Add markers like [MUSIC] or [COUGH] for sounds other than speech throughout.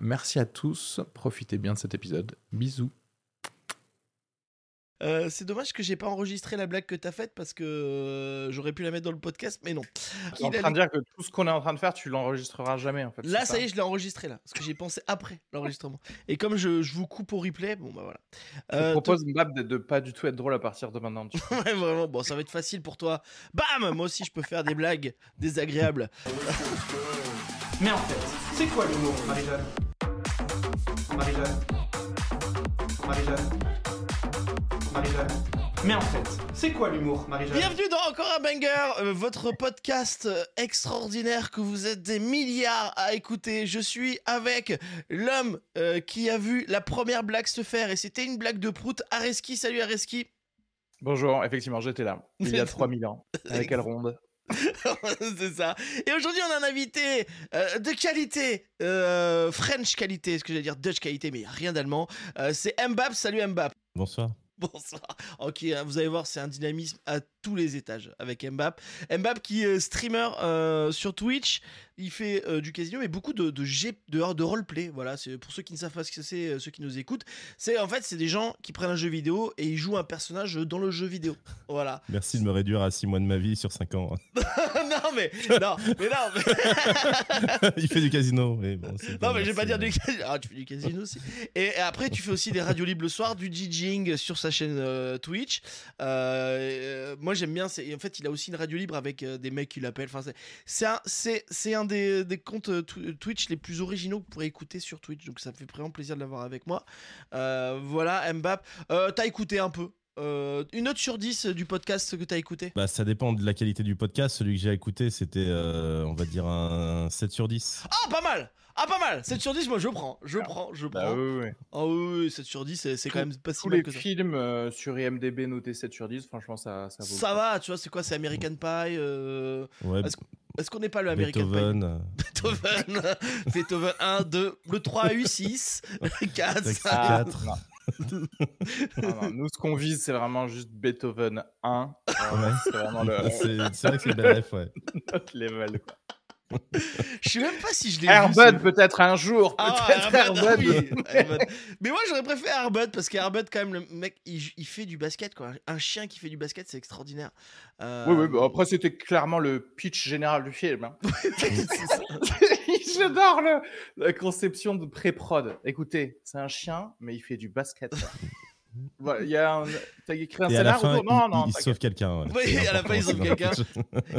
Merci à tous, profitez bien de cet épisode. Bisous. Euh, c'est dommage que j'ai pas enregistré la blague que t'as faite parce que euh, j'aurais pu la mettre dans le podcast, mais non. Tu es en train de dire que tout ce qu'on est en train de faire, tu l'enregistreras jamais en fait. Là, ça, y est, je l'ai enregistré là, parce que j'ai pensé après l'enregistrement. Et comme je, je, vous coupe au replay, bon bah voilà. Je euh, propose Mbap de, de, pas du tout être drôle à partir de maintenant. [LAUGHS] ouais, vraiment. Bon, ça va être facile pour toi. Bam Moi aussi, je peux faire des blagues désagréables. mais en fait, c'est quoi l'humour, Marie-Jeanne? Marie-Jeanne Marie-Jeanne mais en fait, c'est quoi l'humour, Marie-Jeanne? Bienvenue dans Encore un Banger, euh, votre podcast euh, extraordinaire que vous êtes des milliards à écouter. Je suis avec l'homme euh, qui a vu la première blague se faire et c'était une blague de prout. Areski, salut Areski. Bonjour, effectivement, j'étais là, il y a [LAUGHS] 3000 ans, avec ronde. [LAUGHS] c'est ça. Et aujourd'hui, on a un invité de qualité, French qualité, ce que j'allais dire Dutch qualité, mais rien d'allemand. c'est Mbap. Salut Mbap. Bonsoir. [LAUGHS] Bonsoir. Ok, hein, vous allez voir, c'est un dynamisme à tous les étages avec Mbap. Mbap qui est streamer euh, sur Twitch, il fait euh, du casino et beaucoup de, de, de, de roleplay. Voilà, c'est pour ceux qui ne savent pas ce que c'est, euh, ceux qui nous écoutent. C'est en fait, c'est des gens qui prennent un jeu vidéo et ils jouent un personnage dans le jeu vidéo. Voilà. [LAUGHS] Merci de me réduire à 6 mois de ma vie sur 5 ans. [LAUGHS] non, mais non, mais non. il fait du casino. Mais bon, non, mais je vais pas dire du casino. Ah, tu fais du casino aussi. Et, après, tu fais aussi des radios libres le soir, du DJing sur sa chaîne Twitch. moi, j'aime bien. En fait, il a aussi une radio libre avec euh, des mecs qui l'appellent. Enfin, c'est un, un des, comptes euh, Twitch les plus originaux que vous pourrez écouter sur Twitch. Donc ça me fait vraiment plaisir de l'avoir avec moi. Euh, voilà, Mbap. T'as écouté un peu? Une note sur 10 du podcast que tu as écouté bah, Ça dépend de la qualité du podcast. Celui que j'ai écouté, c'était, on va dire, un 7 sur 10. Ah, pas mal ah, pas mal 7 sur 10, moi je prends, je prends, je bah prends. Bah, oui, oui. Ah oui, 7 sur 10, c'est quand même pas si mal que ça. Tous les films euh, sur IMDB notés 7 sur 10, franchement, ça, ça vaut. Ça va, tu vois, c'est quoi C'est American Pie euh... Ouais. Est-ce qu'on n'est pas le American Beethoven. Pie Beethoven. [LAUGHS] Beethoven 1, 2, le 3 U, 6, 4, 4. Non, non, nous, ce qu'on vise, c'est vraiment juste Beethoven 1. c'est vraiment le. C'est vrai que c'est bref, ouais. [LAUGHS] Notre level, quoi. je sais même pas si je l'ai Airbud peut-être un jour, ah, peut-être. [LAUGHS] Mais moi j'aurais préféré Airbud parce qu'Airbud quand même le mec il, fait du basket quoi. Un chien qui fait du basket c'est extraordinaire. Euh... Oui oui, bah, après c'était clairement le pitch général du film. Hein. [LAUGHS] J'adore la conception de pré-prod. Écoutez, c'est un chien mais il fait du basket. [LAUGHS] il y a un... T'as écrit un scénario Non, non. Il, sauve quelqu'un. Ouais. Oui, à la fin, il sauve quelqu'un.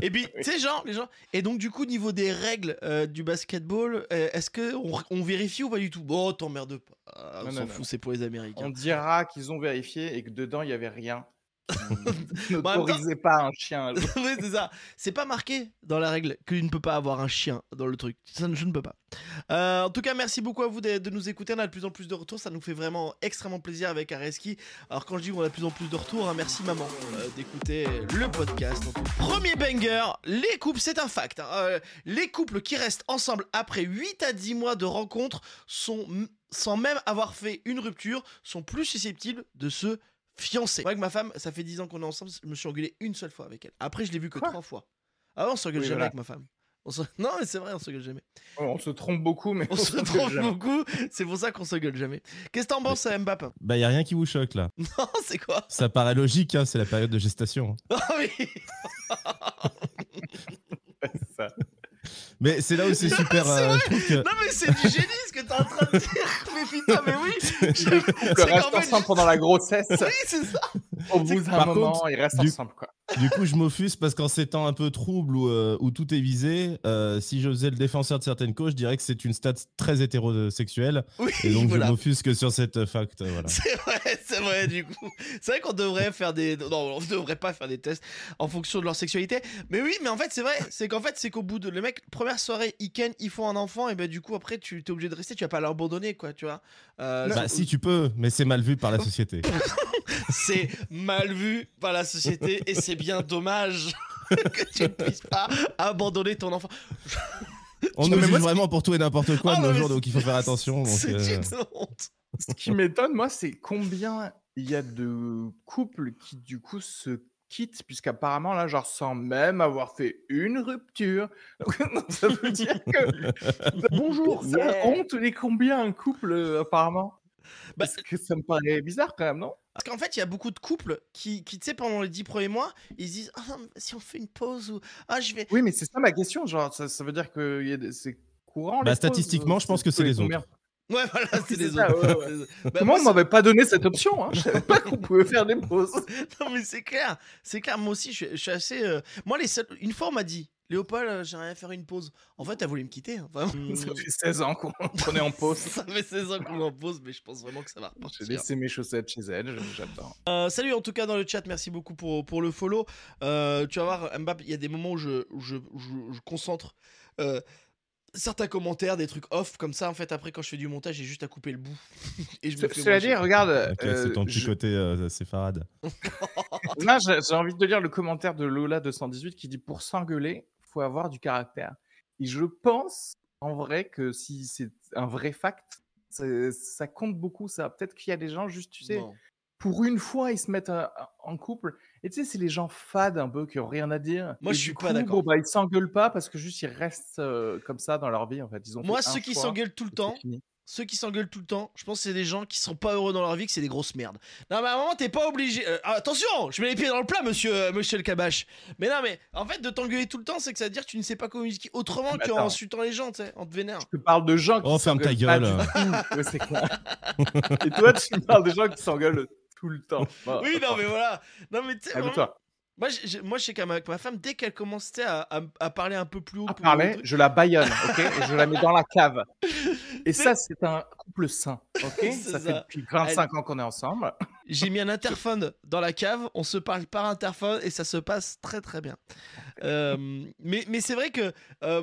et puis, [LAUGHS] tu sais, genre, les gens. Et donc, du coup, niveau des règles euh, du basketball, euh, est-ce qu'on on vérifie ou pas du tout? Bon, t'emmerde pas. on s'en fout, c'est pour les Américains. On dira qu'ils ont vérifié et que dedans, il y avait rien. [LAUGHS] N'autorisez pas un chien. [LAUGHS] oui, c'est ça. C'est pas marqué dans la règle qu'il ne peut pas avoir un chien dans le truc. Ça, je ne peux pas. Euh, en tout cas, merci beaucoup à vous de, nous écouter. On a de plus en plus de retours. Ça nous fait vraiment extrêmement plaisir avec Areski. Alors, quand je dis qu'on a de plus en plus de retours, hein, merci maman euh, d'écouter le podcast. premier banger les couples, c'est un fact. Hein. Euh, les couples qui restent ensemble après 8 à 10 mois de rencontre sont, sans même avoir fait une rupture, sont plus susceptibles de se fiancé. Moi, avec ma femme, ça fait 10 ans qu'on est ensemble, je me suis engueulé une seule fois avec elle. Après, je l'ai vu que trois fois. Avant, on s'engueule jamais avec ma femme. [LAUGHS] Non, mais c'est vrai, on s'engueule jamais. on se trompe beaucoup, mais [LAUGHS] on, se trompe beaucoup. C'est pour ça qu'on s'engueule jamais. Qu'est-ce que t'en penses, Mbappé? Bah, y a rien qui vous choque là. [LAUGHS] Non, c'est quoi? Ça paraît logique, hein, c'est la période de gestation. Ah oui ça. Mais c'est là où c'est [LAUGHS] super. Euh, non, mais c'est du génie ce que t'es en train de dire. [LAUGHS] Mais putain, mais oui. Reste ensemble pendant la grossesse. Oui, c'est ça. Au bout d'un moment, ils restent ensemble, quoi. Du coup, je m'offuse parce qu'en ces temps un peu troubles où, euh, où tout est visé, euh, si je faisais le défenseur de certaines causes, je dirais que c'est une stat très hétérosexuelle. Oui, Et donc, voilà. je m'offuse que sur cette fact. Voilà. C'est vrai, c'est vrai, du coup. C'est vrai qu'on devrait faire des. Non, on devrait pas faire des tests en fonction de leur sexualité. Mais oui, mais en fait, c'est vrai. C'est qu'en fait, c'est qu'au bout de. Le mec, première soirée, ils ken, ils font un enfant, et ben du coup, après, tu es obligé de rester, tu vas pas l'abandonner, quoi, tu vois. Euh, Bah, si tu peux, mais c'est mal vu par la société. [LAUGHS] c'est mal vu par la société, et c'est bien dommage [LAUGHS] que tu ne puisses pas abandonner ton enfant. On nous juge vraiment pour tout et n'importe quoi Ah, de nos jours, donc il faut faire attention. C'est euh, une honte. Ce qui m'étonne, moi, c'est combien il y a de couples qui, du coup, se quittent, puisqu'apparemment, là, genre, sans même avoir fait une rupture. [LAUGHS] Donc, ça veut dire que. [LAUGHS] Bonjour, ça honte les combien un couple, euh, Bah, Parce que ça me paraît bizarre quand même, non? Parce qu'en fait, il y a beaucoup de couples qui, qui tu sais, pendant les dix premiers mois, ils se disent Ah, non, mais si on fait une pause ou Ah, je vais. Oui, mais c'est ça ma question. Genre, ça, ça veut dire que il y a des- c'est courant. Bah, les pauses, statistiquement, je pense que c'est les autres. Ouais, voilà, c'est c'est les ça, autres. ouais. Bah, Moi, on m'avait pas donné cette option. Hein. Je savais pas qu'on pouvait faire des pauses. [LAUGHS] non, mais c'est clair. C'est clair. Moi aussi, je, suis- je suis assez. euh, Moi, les seuls... une fois, on m'a dit Léopold, euh, j'aimerais faire une pause. En fait, t'as voulu me quitter. hein, vraiment. [LAUGHS] Ça fait 16 ans [LAUGHS] qu'on est en pause. Ça fait 16 ans qu'on est en pause, mais je pense vraiment que ça va J'ai repartir. laissé mes chaussettes chez elle. J'attends. Euh, salut en tout cas dans le chat, merci beaucoup pour, pour le follow. Euh, tu vas voir, Mbappé, il y a des moments où je, où je, où je- je concentre euh, certains commentaires, des trucs off comme ça. En fait, après, quand je fais du montage, j'ai juste à couper le bout. [LAUGHS] Et je me Ce- fais Cela dit, regarde. Euh, c'est ton petit je- côté euh, séfarade. Non, j'ai j'ai envie de lire le commentaire de Lola 218 qui dit pour s'engueuler, faut avoir du caractère. Et je pense en vrai que si c'est un vrai fact, ça compte beaucoup. Ça, peut-être qu'il y a des gens juste, tu sais, pour une fois, ils se mettent euh, en couple. Et tu sais, c'est les gens fades un peu qui ont rien à dire. Moi, Et je suis pas coup, d'accord. Bon, bah, ils s'engueulent pas parce que juste ils restent euh, comme ça dans leur vie. En fait, ils ont Moi, ceux qui s'engueulent tout le temps. Ceux qui s'engueulent tout le temps, je pense que c'est des gens qui sont pas heureux dans leur vie, que c'est des grosses merdes. Non, mais à un moment, t'es pas obligé. euh, attention, je mets les pieds dans le plat, monsieur, euh, monsieur le cabache. Mais non, mais en fait, de t'engueuler tout le temps, c'est que ça veut dire que tu ne sais pas communiquer autrement qu'en insultant les gens, tu sais, en te vénère. Tu parles de gens qui Oh, ferme ta gueule. Ouais, c'est clair. Et toi, tu me parles des gens qui s'engueulent tout le temps. Oui, non, mais voilà. Non, mais tu sais, vraiment, Calme-toi. Moi, j'ai- moi, je sais qu'à ma, ma femme, dès qu'elle commençait à, à, à parler un peu plus haut, à pour- parler, je la baïonne, ok? Et je la mets dans la cave. [LAUGHS] Et ça, c'est un couple sain, ok? Ça fait depuis 25 ans qu'on est ensemble. [LAUGHS] j'ai mis un interphone dans la cave, on se parle par interphone et ça se passe très très bien. [LAUGHS] Euh, mais mais c'est vrai que euh,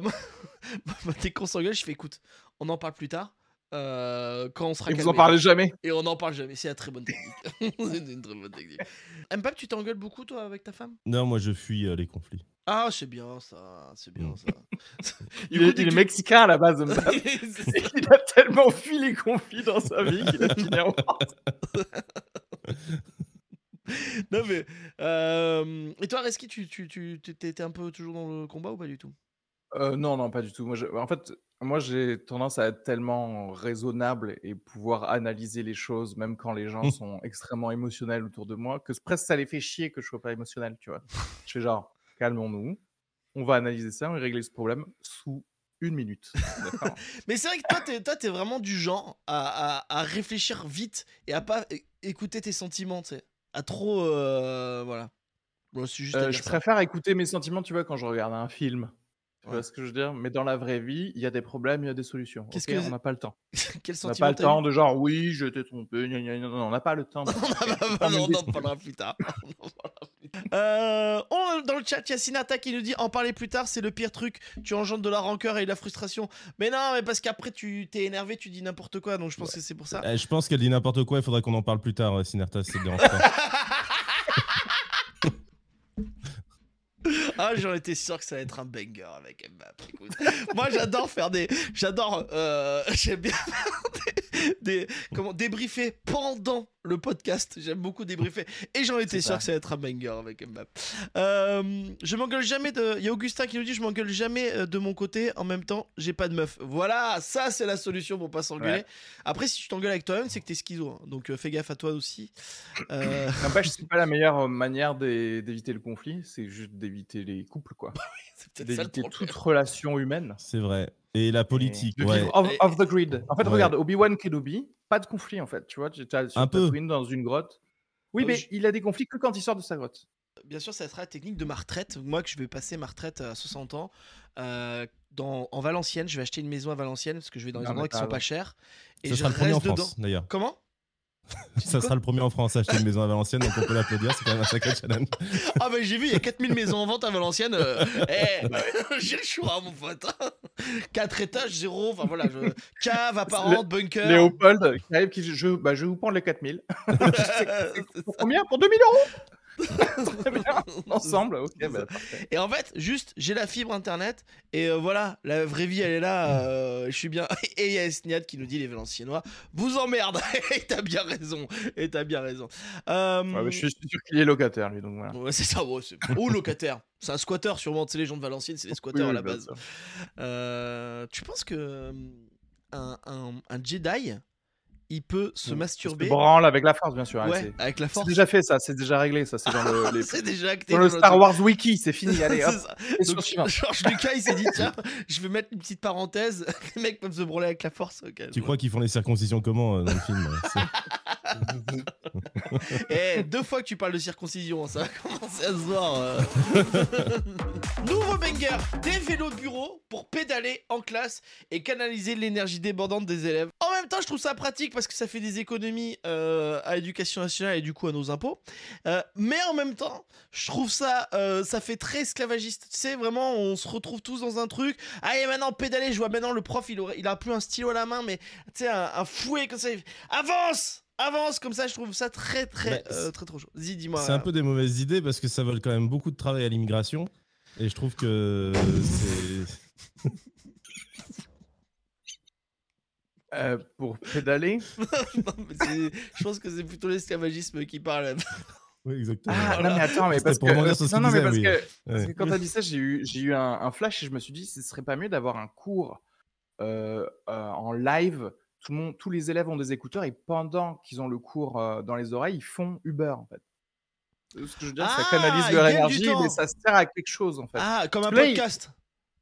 moi, dès qu'on s'engueule, je fais écoute, on en parle plus tard. Euh, quand on sera Et vous en calmé. parlez jamais. Et on n'en parle jamais, c'est la très bonne technique. [LAUGHS] c'est une très bonne technique. Mbappé, tu t'engueules beaucoup toi avec ta femme? Non, moi je fuis euh, les conflits. Ah, c'est bien ça, c'est bien Mm. ça. [LAUGHS] Il, coup, est, il mexicain à la base. [LAUGHS] Ça. il a tellement fui les conflits dans sa vie qu'il a fini en mort. non mais euh, et toi Reski tu tu tu t'étais un peu toujours dans le combat ou pas du tout? Euh, non, non, pas du tout. Moi, je- en fait, moi, j'ai tendance à être tellement raisonnable et pouvoir analyser les choses, même quand les gens Mm. sont extrêmement émotionnels autour de moi, que presque ça les fait chier que je sois pas émotionnel, tu vois. Je fais genre, calmons-nous, on va analyser ça, on va régler ce problème sous une minute. D'accord [LAUGHS] Mais c'est vrai que toi toi t'es vraiment du genre à, à, à réfléchir vite et à pas é- écouter tes sentiments tu sais à trop euh, voilà Bon, c'est juste à Euh, dire je ça. préfère écouter mes sentiments, tu vois, quand je regarde un film. Tu Ouais. vois ce que je veux dire? Mais dans la vraie vie, il y a des problèmes, il y a des solutions. Qu'est-ce ok? que- On n'a pas le temps. [LAUGHS] quel On n'a pas le temps de genre, oui, je t'ai trompé, gna, gna, gna. non, on n'a pas le temps. de- [LAUGHS] on en parlera- [LAUGHS] plus tard. Euh, on- dans le chat, Yacinata qui nous dit en parler plus tard, c'est le pire truc. Tu engendres de la rancœur et de la frustration. Mais non, mais parce qu'après tu t'es énervé, tu dis n'importe quoi. Donc je pense que c'est pour ça. Eh, je pense qu'elle dit n'importe quoi, il faudrait qu'on en parle plus tard, euh, Sinerta, si ça te dérange pas. Ah, j'en étais sûr que ça allait être un banger avec Mbappé. Écoute, moi, j'adore faire des. J'adore. euh, [LAUGHS] J'aime bien faire des, des- Comment Débriefer pendant le podcast. J'aime beaucoup débriefer. Et j'en étais sûr que ça allait être un banger avec Mbappé. Euh, je m'engueule jamais de. Il y a Augustin qui nous dit Je m'engueule jamais euh, de mon côté. En même temps, j'ai pas de meuf. Voilà, ça, c'est la solution pour pas s'engueuler. Ouais. Après, si tu t'engueules avec toi-même, c'est que t'es schizo. hein. Donc, euh, fais gaffe à toi aussi. Euh, [CLEARS THROAT] N'empêche, c'est pas la meilleure manière d'é- d'éviter le conflit, c'est juste d'éviter les couples, quoi. [LAUGHS] c'est peut-être ça le D'éviter toute relation humaine. C'est vrai. Et la politique, ouais. off, off the grid. En fait, Ouais. regarde, Obi-Wan Kenobi, pas de conflit, en fait. Tu vois, tu es sur Un peu. Tatooine dans une grotte. Oui, Euh, mais je- il a des conflits que quand il sort de sa grotte. bien sûr, ça sera la technique de ma retraite. Moi, que je vais passer ma retraite à 60 ans euh, dans, en Valenciennes. Je vais acheter une maison à Valenciennes parce que je vais dans mais endroits qui sont pas chers. Et Ça je sera le premier en reste dedans. France, d'ailleurs. Comment? [LAUGHS] Ça sera le premier en France à acheter une maison à Valenciennes, donc on peut l'applaudir, c'est quand même un sacré challenge. [LAUGHS] Ah, bah j'ai vu, il y a 4000 maisons en vente à Valenciennes. euh, eh, [LAUGHS] j'ai le choix, mon pote. 4 étages, 0. Enfin voilà, je... cave, apparente, bunker. Léopold qui arrive, qui dit, je, bah, je vais vous prendre les 4000. Pour combien? Pour 2000 euros? [LAUGHS] Très bien. Ensemble, ok. bah. Et en fait, juste, j'ai la fibre internet et euh, voilà, la vraie vie elle est là, euh, je suis bien. [LAUGHS] Et il y a Esniad qui nous dit les Valenciennois, vous emmerde. [LAUGHS] et t'as bien raison, et t'as bien raison. Euh, Ouais, bah, je suis sûr qu'il est locataire, lui, donc voilà. ouais, c'est ça, ouais, c'est... ou locataire. C'est un squatter sûrement, tu sais, les gens de Valenciennes, c'est des squatteurs Oui, à la base. tu penses que un, un- un Jedi, il peut se Il masturber se branle avec la force, bien sûr. hein, ouais, c'est- avec la C'est force déjà fait, ça. C'est déjà réglé, ça. C'est dans le, [LAUGHS] les- C'est déjà acté. dans le dans Star. Wars Wiki. C'est [LAUGHS] fini. Allez, hop. C'est Donc. George Lucas, il s'est dit [LAUGHS] tiens, je vais mettre une petite parenthèse. Les mecs peuvent se branler avec la force. Tu crois qu'ils font les circoncisions comment euh, dans le film c'est- Eh, deux fois que tu parles de circoncision, ça va commencer à se voir. euh. [LAUGHS] Nouveau banger des vélos de bureau pour pédaler en classe et canaliser l'énergie débordante des élèves. En même temps, je trouve ça pratique parce que ça fait des économies euh, à l'éducation nationale et du coup à nos impôts. Euh, mais en même temps, je trouve ça, ça fait très esclavagiste. Tu sais, vraiment, on se retrouve tous dans un truc. Allez, maintenant, pédaler. Je vois maintenant le prof, il, aurait, a plus un stylo à la main, mais tu sais, un, un fouet comme ça. il fait, Avance Avance comme ça, je trouve ça très très Bah, euh, très trop chaud. Dis, dis-moi. C'est un peu des mauvaises idées parce que ça vole quand même beaucoup de travail à l'immigration. Et je trouve que c'est. Euh, pour pédaler. [LAUGHS] Non, mais c'est- je pense que c'est plutôt l'esclavagisme qui parle. Oui, exactement. Ah, non, mais attends, mais parce pour que. non, non, mais parce que, parce Ouais. que quand t'as dit ça, j'ai eu, j'ai eu un, un flash et je me suis dit, ce serait pas mieux d'avoir un cours euh, euh, en live. Tout le monde, tous les élèves ont des écouteurs et pendant qu'ils ont le cours euh, dans les oreilles, ils font Uber en fait. Euh, Ce que je veux dire, Ah, ça canalise leur énergie, mais ça sert à quelque chose en fait. Ah, comme un Parce là, il- podcast.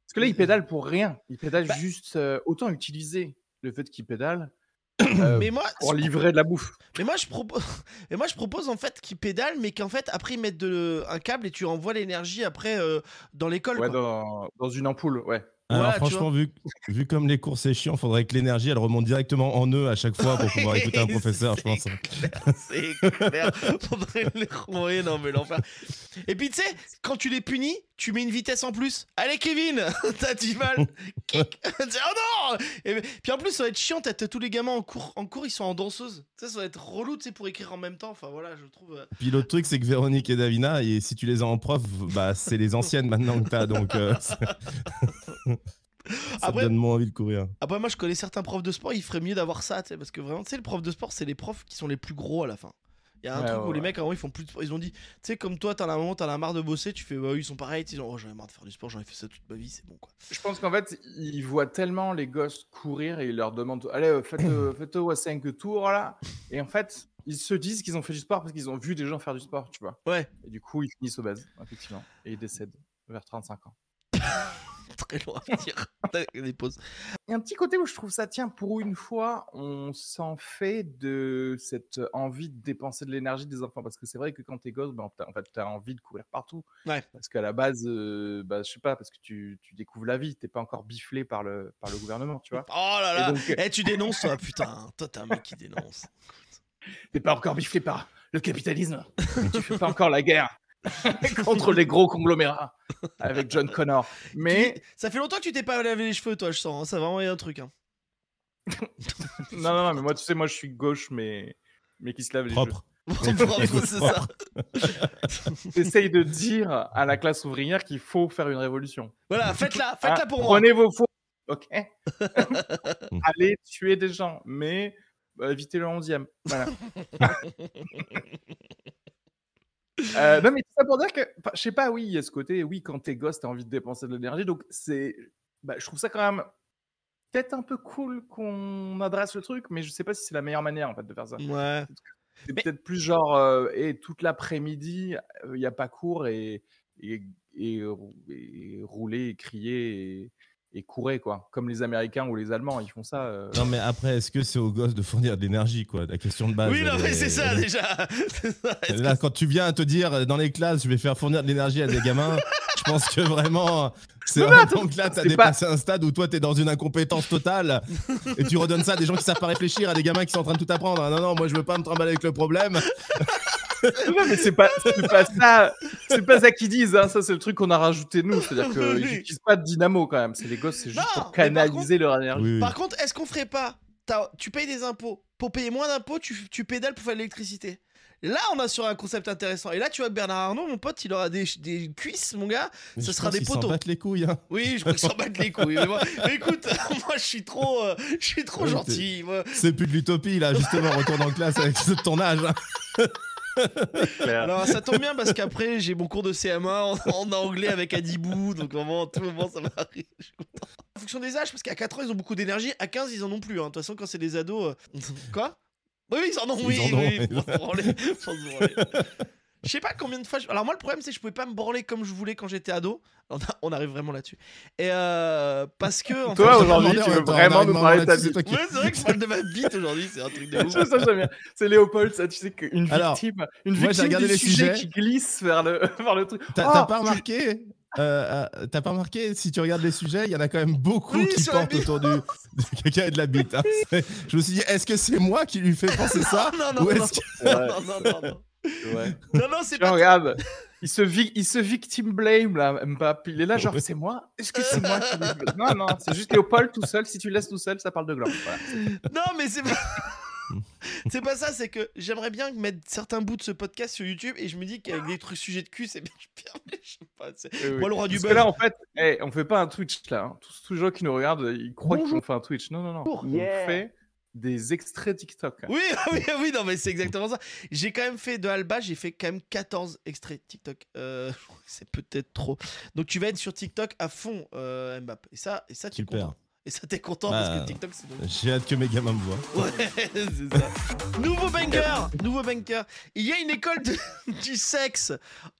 Parce que là, ils pédalent pour rien. Ils pédalent Bah- juste. euh, autant utiliser le fait qu'ils pédalent [COUGHS] euh, Mais moi, pour livrer de la bouffe. mais moi je propose, [LAUGHS] mais moi je propose en fait qu'ils pédalent, mais qu'en fait après ils mettent de, un câble et tu envoies l'énergie après euh, dans l'école. Ouais, dans, dans une ampoule, ouais. Alors franchement, vu, vu comme les cours c'est chiant, faudrait que l'énergie elle remonte directement en eux à chaque fois pour pouvoir [LAUGHS] écouter un professeur, je C'est pense. clair, C'est clair. Faudrait les renvoyer, non mais l'enfer. Et puis tu sais, quand tu les punis, tu mets une vitesse en plus. Allez Kevin, [LAUGHS] t'as du mal. [LAUGHS] Oh non Et puis en plus ça va être chiant, t'as t'as tous les gamins en cours, en cours ils sont en danseuse. Ça, ça va être relou, tu sais, pour écrire en même temps. Enfin voilà, je trouve. euh, Puis l'autre truc, c'est que Véronique et Davina, et si tu les as en prof, bah c'est les anciennes maintenant que t'as, donc euh, ça Après- donne moins envie de courir. Après moi je connais certains profs de sport, il ferait mieux d'avoir ça, tu sais, parce que vraiment, tu sais, le prof de sport, c'est les profs qui sont les plus gros à la fin. Il y a un Ouais, truc ouais, où les mecs, avant, ils font plus de sport. Ils ont dit, tu sais, comme toi, t'en as un moment, t'en as marre de bosser, tu fais, bah, eux, ils sont pareils, ils ont, oh, j'en ai marre de faire du sport, j'en ai fait ça toute ma vie, c'est bon, quoi. Je pense qu'en fait, ils voient tellement les gosses courir et ils leur demandent Allez, euh, faites, euh, [COUGHS] faites au 5 tours là. Et en fait, ils se disent qu'ils ont fait du sport parce qu'ils ont vu des gens faire du sport, tu vois. Ouais, Et du coup, ils finissent obèses, effectivement. Et ils décèdent vers 35 ans. [LAUGHS] [LAUGHS] très loin à dire. [LAUGHS] Des pauses. Il y a un petit côté où je trouve ça, tiens, pour une fois, on s'en fait de cette envie de dépenser de l'énergie des enfants. Parce que c'est vrai que quand t'es gosse, ben, en fait, t'as envie de courir partout. Ouais. Parce qu'à la base, euh, bah, je sais pas, parce que tu, tu découvres la vie, t'es pas encore biflé par le, par le gouvernement, tu vois. Oh là Et là donc- Eh, tu dénonces, toi, [LAUGHS] putain. Toi, t'es un mec qui dénonce. T'es pas encore biflé par le capitalisme. tu fais pas encore la guerre [LAUGHS] contre les gros conglomérats avec John Connor. Mais Tu- Ça fait longtemps que tu t'es pas lavé les cheveux, toi, je sens. hein. Ça va vraiment un truc. Hein. [LAUGHS] non, non, non, mais moi, tu sais, moi, je suis gauche, mais mais qui se lave les Propre. Bravo, [LAUGHS] c'est ça. cheveux. J'essaye de dire à la classe ouvrière qu'il faut faire une révolution. Voilà, faites-la, faites-la Ah, pour moi. Prenez vos faux. Ok. Allez tuer des gens, mais bah, évitez le 11e. Voilà. Euh, non, mais tout ça pour dire que, je sais pas, oui, il y a ce côté, oui, quand t'es gosse, t'as envie de dépenser de l'énergie, donc c'est, bah, je trouve ça quand même peut-être un peu cool qu'on adresse le truc, mais je sais pas si c'est la meilleure manière en fait de faire ça. Ouais. C'est Mais- peut-être plus genre, euh, et toute l'après-midi, il n'y a pas cours et, et, et, et rouler et crier et, courez, quoi. Comme les Américains ou les Allemands, ils font ça. euh. Non, mais après, est-ce que c'est aux gosses de fournir de l'énergie, quoi? La question de base. oui, non, mais est- c'est ça déjà. [LAUGHS] Ça. Là, que- quand tu viens te dire euh, dans les classes, je vais faire fournir de l'énergie à des gamins, je pense que vraiment, c'est vraiment que là, t'as dépassé un stade où toi, t'es dans une incompétence totale et tu redonnes ça à des gens qui savent pas réfléchir, à des gamins qui sont en train de tout apprendre. Non, non, moi, je veux pas me trimballer avec le problème. [LAUGHS] Non, mais c'est pas, c'est pas ça. C'est pas ça qu'ils disent. Hein. Ça, c'est le truc qu'on a rajouté nous. C'est-à-dire [LAUGHS] qu'ils Oui. n'utilisent pas de dynamo quand même. C'est les gosses, c'est juste Non, pour canaliser leur énergie. Oui, oui. Par contre, est-ce qu'on ferait pas Tu payes des impôts. Pour payer moins d'impôts, tu, tu pédales pour faire de l'électricité. Là, on a sur un concept intéressant. Et là, tu vois que Bernard Arnault, mon pote, il aura des, des cuisses, mon gars. Mais Ce je sera des poteaux. battent les couilles. hein. Oui, je crois qu'ils s'en battent les couilles. Mais moi- [LAUGHS] mais écoute, [LAUGHS] moi, je suis trop, euh, je suis trop gentil. C'est plus de l'utopie, là, justement, retourne en classe avec ton âge. hein. Alors, ça tombe bien parce qu'après, j'ai mon cours de CMA en, en anglais avec Adibou. Donc, vraiment, tout moment, ça m'arrive. En fonction des âges, parce qu'à 4 ans, ils ont beaucoup d'énergie. À 15, ils en ont plus. hein. De toute façon, quand c'est des ados. euh, [LAUGHS] Quoi? Oui, ils en ont, Ils oui. en ont, oui, oui. pour se branler, pour se branler. Je sais pas combien de fois. je- Alors, moi, le problème, c'est que je pouvais pas me branler comme je voulais quand j'étais ado. On, a- on arrive vraiment là-dessus. Et euh, parce que. en Toi, aujourd'hui, tu veux vraiment nous parler de ta qui- Ouais, c'est vrai que je parle de ma bite aujourd'hui, c'est un truc de ouf. Ça, ça, j'aime bien. C'est Léopold, ça, tu sais qu'une Alors, victime, une moi, j'ai victime regardé du les sujet sujets. qui glisse vers le, vers le truc. T'as Oh, t'as pas tu- remarqué euh, euh, T'as pas remarqué si tu regardes les sujets, il y en a quand même beaucoup Oui, qui portent bite. autour du de quelqu'un et de la bite. hein. Je me suis dit, est-ce que c'est moi qui lui fais penser ça non, non, ou non. est-ce que- Ouais, non, non, non, non. Ouais. [LAUGHS] Non, non, c'est pas. regarde, il se, vi- il se victim blame là, Mbappé. Il est là, genre, c'est moi? Est-ce que c'est moi qui fait? Non, non, c'est juste Léopold tout seul. Si tu le laisses tout seul, ça parle de gland. Voilà. Non, mais c'est pas. [LAUGHS] c'est pas ça, c'est que j'aimerais bien mettre certains bouts de ce podcast sur YouTube et je me dis qu'avec des trucs sujets de cul, c'est bien pire, mais je sais pas. c'est- Oui, oui. Moi, le roi du que là, en fait, eh, on fait pas un Twitch là. hein. Tous, tous les gens qui nous regardent, ils croient qu'on fait un Twitch. Non, non, non. On fait des extraits TikTok. Oui, [LAUGHS] oui, oui, non, mais c'est exactement ça. J'ai quand même fait de Alba, j'ai fait quand même 14 extraits TikTok. Euh, [LAUGHS] c'est peut-être trop. Donc tu vas être sur TikTok à fond, euh, Mbappé. Et ça, et ça, tu es Super. Et ça, t'es content Bah, parce que TikTok, c'est bon. J'ai hâte que mes gamins me voient. Ouais, [LAUGHS] c'est ça. Nouveau banker, nouveau banker. Il y a une école de- [LAUGHS] du sexe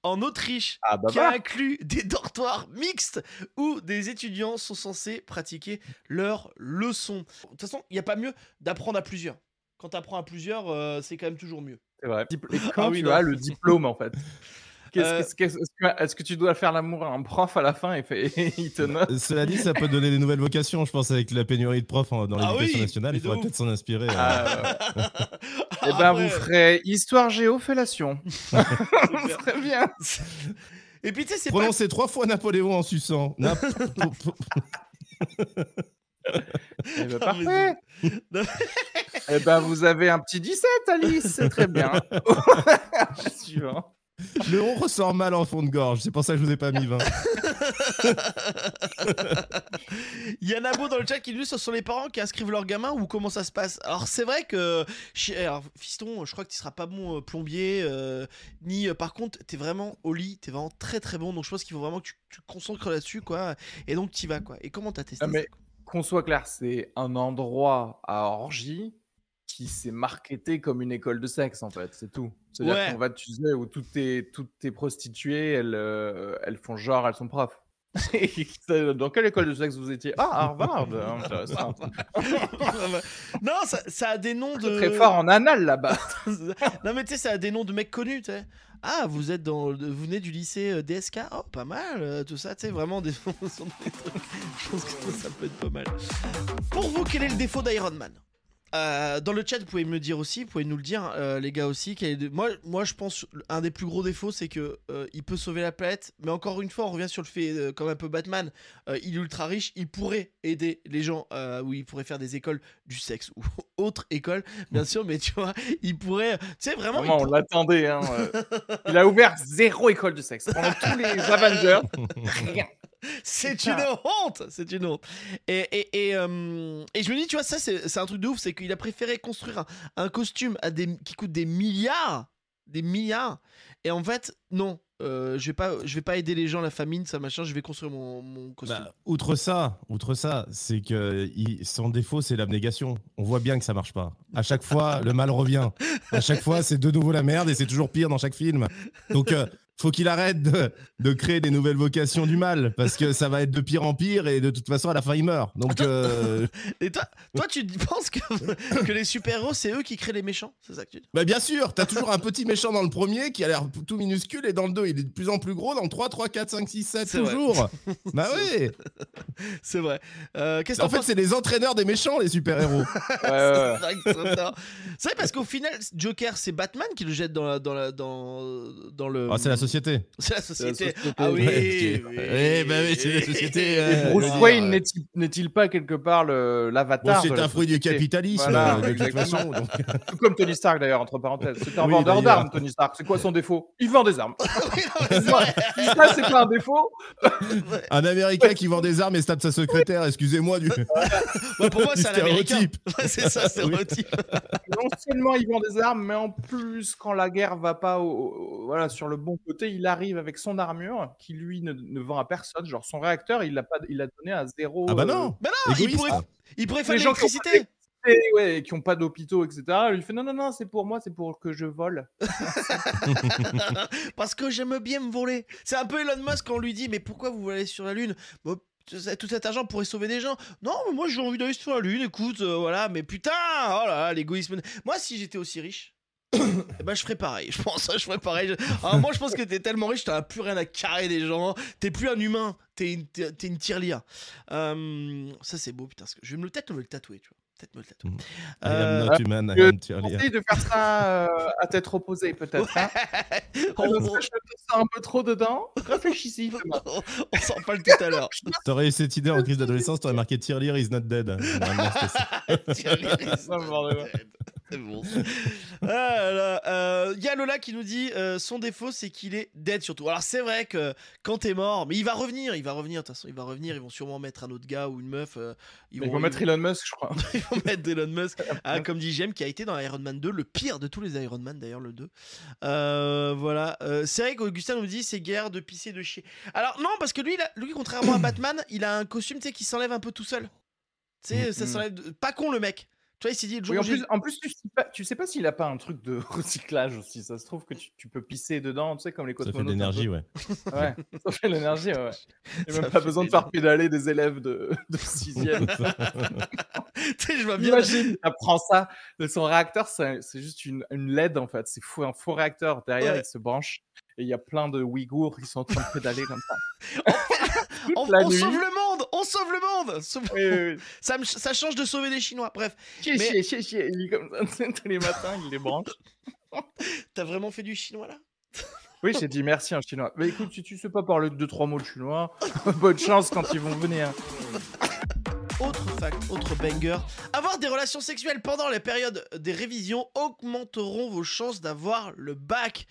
en Autriche Ah bah qui a voilà. inclus des dortoirs mixtes où des étudiants sont censés pratiquer leurs leçons. De toute façon, il n'y a pas mieux d'apprendre à plusieurs. Quand tu apprends à plusieurs, euh, c'est quand même toujours mieux. C'est vrai. Et [LAUGHS] quand Ah oui, tu non. as le diplôme, en fait Qu'est-ce- Euh, qu'est-ce- qu'est-ce- Est-ce que, tu dois faire l'amour à un prof à la fin et, fait- et [LAUGHS] il te note? Euh, Cela dit, ça peut donner des nouvelles vocations, je pense, avec la pénurie de profs en- dans Ah l'éducation oui, nationale. Il faudrait peut-être s'en inspirer. euh. Ah, [LAUGHS] Eh ben, Après, vous ferez histoire géo fellation. c'est clair. Très bien. Et puis tu sais, c'est pas Prononcez trois fois Napoléon en suçant. Nap- [LAUGHS] Eh ben, Ah, mais parfait. Non, Eh ben, vous avez un petit 17, Alice. C'est très bien. Suivant. Le on ressort mal en fond de gorge, c'est pour ça que je vous ai pas mis 20. Il y a Nabo dans le chat qui dit ce sont les parents qui inscrivent leurs gamins ou comment ça se passe? Alors c'est vrai que alors, fiston, je crois que tu seras pas bon euh, plombier euh, ni euh, par contre tu es vraiment au lit, tu es vraiment très très bon donc je pense qu'il faut vraiment que tu, tu te concentres là-dessus quoi et donc tu vas quoi. Et comment t'as testé Ah, mais ça qu'on soit clair, c'est un endroit à orgie qui s'est marketé comme une école de sexe, en fait. C'est tout. C'est-à-dire Ouais. qu'on va, tu sais, où toutes tes, toutes tes prostituées, elles, euh, elles font genre, elles sont profs. [LAUGHS] Dans quelle école de sexe vous étiez? Ah, Harvard Intéressant. [LAUGHS] non, ça, ça a des noms de Très fort en anal là-bas. [LAUGHS] non mais tu sais ça a des noms de mecs connus tu sais ah vous êtes dans vous venez du lycée euh, DSK oh pas mal euh, tout ça tu sais vraiment des, sont des trucs je pense que ça peut être pas mal pour vous quel est le défaut d'Iron Man? Euh, dans le chat, vous pouvez me le dire aussi, vous pouvez nous le dire, euh, les gars aussi. quel est le- Moi, moi, je pense un des plus gros défauts, c'est que euh, il peut sauver la planète, mais encore une fois, on revient sur le fait, euh, comme un peu Batman, euh, il est ultra riche, il pourrait aider les gens, euh, ou il pourrait faire des écoles du sexe ou [LAUGHS] autre école, bien sûr, mais tu vois, il pourrait, tu sais vraiment, Vraiment, on l'attendait. hein, euh. [LAUGHS] Il a ouvert zéro école de sexe. Pendant tous les [LAUGHS] Avengers, rien. C'est une honte, c'est une honte. Et, et, et, euh, et je me dis, tu vois, ça, c'est un truc de ouf, c'est qu'il a préféré construire un, un costume à des, qui coûte des milliards, des milliards. Et en fait, non, euh, je vais pas, je vais pas aider les gens, la famine, ça machin. Je vais construire mon, mon costume. Bah, outre ça, outre ça, c'est que il- son défaut, c'est l'abnégation. On voit bien que ça marche pas. À chaque fois, le mal revient. À chaque fois, c'est de nouveau la merde et c'est toujours pire dans chaque film. Donc, euh, faut qu'il arrête de, de créer des nouvelles vocations du mal, parce que ça va être de pire en pire et de toute façon à la fin il meurt. Donc euh, Et toi, toi tu penses que, que les super-héros, c'est eux qui créent les méchants C'est ça que tu dis? Bah bien sûr, t'as toujours un petit méchant dans le premier qui a l'air tout minuscule et dans le 2 il est de plus en plus gros, dans le 3, 3, 4, 5, 6, 7 C'est vrai. toujours. [LAUGHS] bah oui. C'est vrai. Euh, En fait c'est les entraîneurs des méchants les super-héros. [LAUGHS] Ouais, ouais, ouais. C'est vrai parce qu'au final, Joker, c'est Batman qui le jette dans la, dans la, dans, dans le. Ah, société. C'est la société. Ah oui. Ouais, oui. Eh ben oui, c'est la société. euh, Bruce Wayne dire, n'est-il- pas quelque part Bon, l'avatar c'est un fruit du capitalisme, Voilà, euh, de toute façon. donc. [LAUGHS] Tout comme Tony Stark d'ailleurs, entre parenthèses. C'est un vendeur d'armes, Tony Stark. C'est quoi son défaut? Il vend des armes. [LAUGHS] Non. [LAUGHS] Ça, c'est pas un défaut. Un Américain qui vend des armes et tape sa secrétaire, excusez-moi du, Ouais, pour moi, c'est un américain. c'est ça, stéréotype. Non seulement il vend des armes, mais en plus, quand la guerre va pas au- au- voilà, sur le bon côté, il arrive avec son armure qui lui ne, ne vend à personne. Genre son réacteur, il l'a pas, il l'a donné à zéro. Ah bah euh, non, Mais non, il pourrait, il pourrait faire Les de gens qui ont l'électricité. ouais, qui ont pas d'hôpitaux, etc. Il fait non, non, non, c'est pour moi, c'est pour que je vole. [LAUGHS] Parce que j'aime bien me voler. C'est un peu Elon Musk quand on lui dit Mais pourquoi vous voulez aller sur la Lune? Bon, tout cet argent pourrait sauver des gens. Non, mais moi j'ai envie d'aller sur la Lune, écoute, euh, voilà, mais putain, oh là, l'égoïsme. Moi, si j'étais aussi riche, [COUGHS] ben, je ferais pareil. Je pense, je ferais pareil. Alors, moi, je pense que t'es tellement riche, t'as plus rien à carrer des gens. T'es plus un humain, t'es une, t'es t'es une tirelire. Euh, ça, c'est beau, putain. Je vais me le peut-être me le tatouer, tu vois. Peut-être me le tatouer. I Euh, am not human, I je am cheerleader. Conseille de faire ça euh, à tête reposée, peut-être. hein. on, Parce on- que je te sens un peu trop dedans. Réfléchis-y. [LAUGHS] On s'en parle tout à l'heure. [LAUGHS] T'aurais eu cette idée en crise d'adolescence, t'aurais marqué Cheerleader is not dead. Ça. [LAUGHS] Tirelire. Non, bon. Ah euh, y a Lola qui nous dit euh, son défaut c'est qu'il est dead surtout. Alors c'est vrai que quand t'es mort, mais il va revenir, il va revenir de toute façon, il va revenir. Ils vont sûrement mettre un autre gars ou une meuf. euh, Ils vont mettre Elon Musk, je crois. [LAUGHS] ils vont mettre Elon Musk, hein, [LAUGHS] comme dit Jem, qui a été dans Iron Man 2, le pire de tous les Iron Man d'ailleurs, le 2. Euh, voilà. C'est vrai qu'Augustin nous dit c'est guerre de pisser, de chier. Alors non, parce que lui, il lui contrairement à Batman, il a un costume qui s'enlève un peu tout seul. Tu sais, ça Mhm. s'enlève. de- Pas con le mec. Tu vois, il s'est dit le jour Oui, en plus, en plus tu, sais pas, tu sais pas s'il a pas un truc de [LAUGHS] recyclage aussi. Ça se trouve que tu, tu peux pisser dedans, tu sais, comme les Ça fait de cosmonautes. l'énergie, ouais. Ouais, ça fait de l'énergie, ouais. Il Ça n'y a même pas besoin de faire pédaler des élèves de, [LAUGHS] de 6ème. [LAUGHS] Tu sais, je vois bien. Imagine, apprends ça. De son réacteur, c'est juste une, une LED en fait. C'est fou, un faux réacteur. Derrière, Ouais. il se branche. Et il y a plein de Ouïghours qui sont en train de pédaler comme ça. La on nuit. On sauve le monde Sauve- Oui, oui, oui. [LAUGHS] ça, me- ça change de sauver des Chinois. Bref, Chier, Mais- chier, chier, chier. Il est comme ça [LAUGHS] tous les matins, il les branche. [LAUGHS] t'as vraiment fait du chinois là? Oui, j'ai dit merci en chinois. Mais écoute, si tu sais pas parler de deux, trois mots de chinois, bonne chance quand ils vont venir. Autre fact, autre banger. Avoir des relations sexuelles pendant les périodes des révisions augmenteront vos chances d'avoir le bac.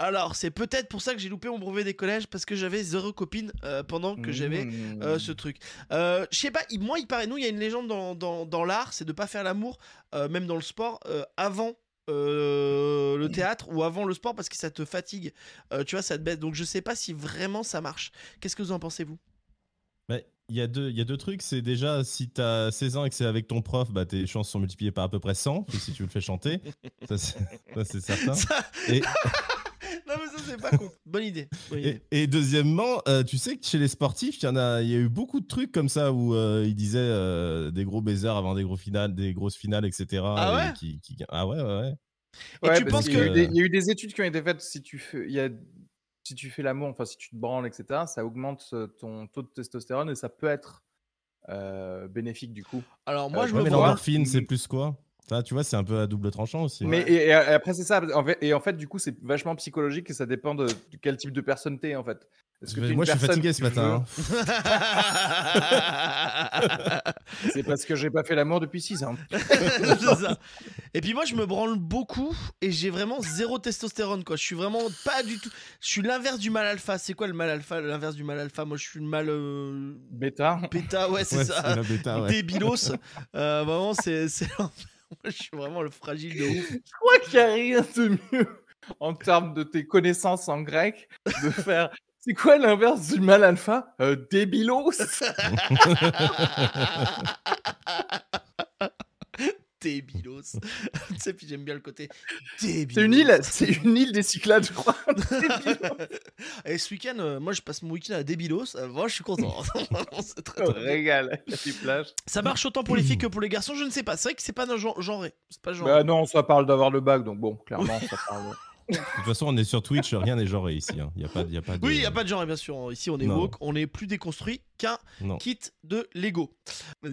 Alors, c'est peut-être pour ça que j'ai loupé mon brevet des collèges parce que j'avais zéro copine euh, pendant que j'avais Mmh. euh, ce truc. Euh, je sais pas, il- moi il paraît, nous il y a une légende dans, dans, dans l'art, c'est de pas faire l'amour, euh, même dans le sport, euh, avant euh, le théâtre ou avant le sport parce que ça te fatigue. Euh, tu vois, ça te baisse. Donc je sais pas si vraiment ça marche. Qu'est-ce que vous en pensez vous? Mais il y, a deux- il y a deux trucs. C'est déjà, si t'as 16 ans et que c'est avec ton prof, bah, tes chances sont multipliées par à peu près 100. Et [LAUGHS] si tu le fais chanter, ça c'est certain. Et, ça [LAUGHS] c'est pas con. Bonne idée. Bonne idée. et, et deuxièmement, euh, tu sais que chez les sportifs, il y, en a, il y a eu beaucoup de trucs comme ça où euh, ils disaient euh, des gros baisers avant des, gros finales, des grosses finales, etc. Ah et ouais qui, qui- Ah ouais, ouais, ouais. Et Ouais, tu penses qu'il y a que- eu des- Il y a eu des études qui ont été faites. Si tu fais, il y a, si tu fais l'amour, enfin si tu te branles, etc., ça augmente ton taux de testostérone et ça peut être euh, bénéfique du coup. Alors moi Euh, je Ouais, me mais vois. l'endorphine, c'est plus quoi? Ça, tu vois, c'est un peu à double tranchant aussi. Mais et, et après c'est ça. En fait, et en fait, du coup, c'est vachement psychologique et ça dépend de, de quel type de personne t'es en fait. Est-ce que Moi, je suis fatigué ce matin. hein. [LAUGHS] C'est parce que j'ai pas fait l'amour depuis 6 ans. [LAUGHS] Ça. Et puis moi je me branle beaucoup et j'ai vraiment zéro testostérone quoi. Je suis vraiment pas du tout. Je suis l'inverse du mal alpha. C'est quoi le mal alpha? L'inverse du mal alpha? Moi je suis le mal euh, Bêta. bêta. Ouais c'est Ouais, ça. bêta, ouais. Débilos. Euh, vraiment c'est [LAUGHS] [LAUGHS] je suis vraiment le fragile de ouf. Je crois qu'il n'y a rien de mieux [LAUGHS] en termes de tes connaissances en grec de faire. [LAUGHS] C'est quoi l'inverse du mal alpha? Euh, Débilos débilos. [LAUGHS] tu sais, puis j'aime bien le côté débilos. C'est une île, c'est une île des Cyclades, je crois. [LAUGHS] Et ce week-end, euh, moi je passe mon week-end à débilos. Euh, moi je suis content. [LAUGHS] C'est très, la plage. Ça marche autant pour les filles que pour les garçons, je ne sais pas. C'est vrai que c'est pas gen- genré. C'est pas genré. Bah non, ça parle d'avoir le bac, donc bon, clairement, ça parle. De toute façon, on est sur Twitch, rien n'est genré ici. Il n'y a, pas- y a pas de. Oui, il n'y a pas de genre, bien sûr. Ici, on est Non. woke, on est plus déconstruit qu'un kit de Lego.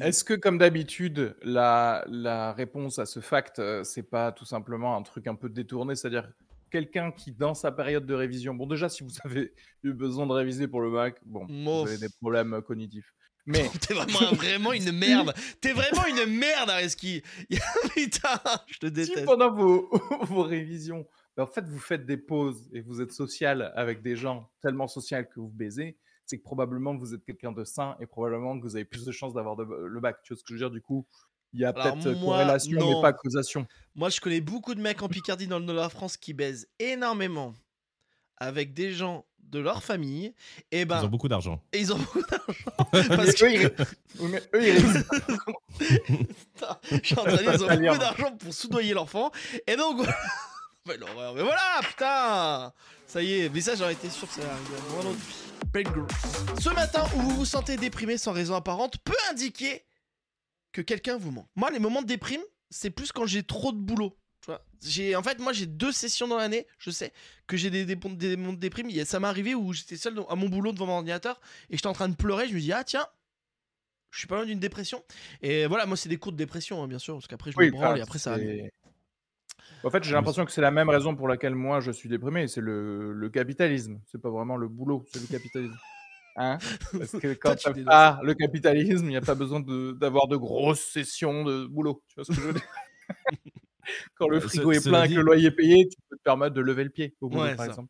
Est-ce que, comme d'habitude, la, la réponse à ce fact, euh, c'est pas tout simplement un truc un peu détourné, c'est-à-dire quelqu'un qui, dans sa période de révision, bon, déjà, si vous avez eu besoin de réviser pour le bac, bon, Mof. vous avez des problèmes cognitifs. Mais [LAUGHS] T'es vraiment, vraiment une merde. T'es vraiment une merde, Areski. [LAUGHS] Putain, je te si déteste. pendant vos, [LAUGHS] vos révisions, ben, en fait, vous faites des pauses et vous êtes social avec des gens tellement social que vous baisez, c'est que probablement vous êtes quelqu'un de sain et probablement que vous avez plus de chances d'avoir le bac. Tu vois ce que je veux dire? Du coup, il y a peut-être euh, corrélation, non. mais pas causation. Moi, je connais beaucoup de mecs en Picardie dans le nord de la France qui baisent énormément avec des gens de leur famille. Et ben, Ils ont beaucoup d'argent. et ils ont beaucoup d'argent. Parce que eux, ils, mais eux, ils [LAUGHS] [LAUGHS] Putain, ils ont beaucoup d'argent pour soudoyer l'enfant. Et donc. Mais, l'horreur, mais voilà, putain Ça y est, mais ça, j'aurais été sûr que ça allait arriver. Ce matin où vous vous sentez déprimé sans raison apparente peut indiquer que quelqu'un vous manque. Moi, les moments de déprime, c'est plus quand j'ai trop de boulot. Tu vois j'ai, en fait, moi, j'ai deux sessions dans l'année. Je sais que j'ai des, des, des moments de déprime. Ça m'est arrivé où j'étais seul à mon boulot devant mon ordinateur et j'étais en train de pleurer. Je me dis, ah tiens, je suis pas loin d'une dépression. Et voilà, moi, c'est des cours de dépression, hein, bien sûr, parce qu'après, je me branle et après, ça En fait, j'ai l'impression que c'est la même raison pour laquelle moi je suis déprimé, c'est le, le capitalisme. C'est pas vraiment le boulot, c'est le capitalisme. Hein? Parce que [LAUGHS] quand tu pas le capitalisme, il n'y a pas besoin d'avoir de, grosses sessions de boulot. Tu vois ce que je veux dire? [LAUGHS] Quand le ce- frigo est plein et que le loyer est payé, tu peux te permettre de lever le pied au boulot, Ouais, par ça. exemple.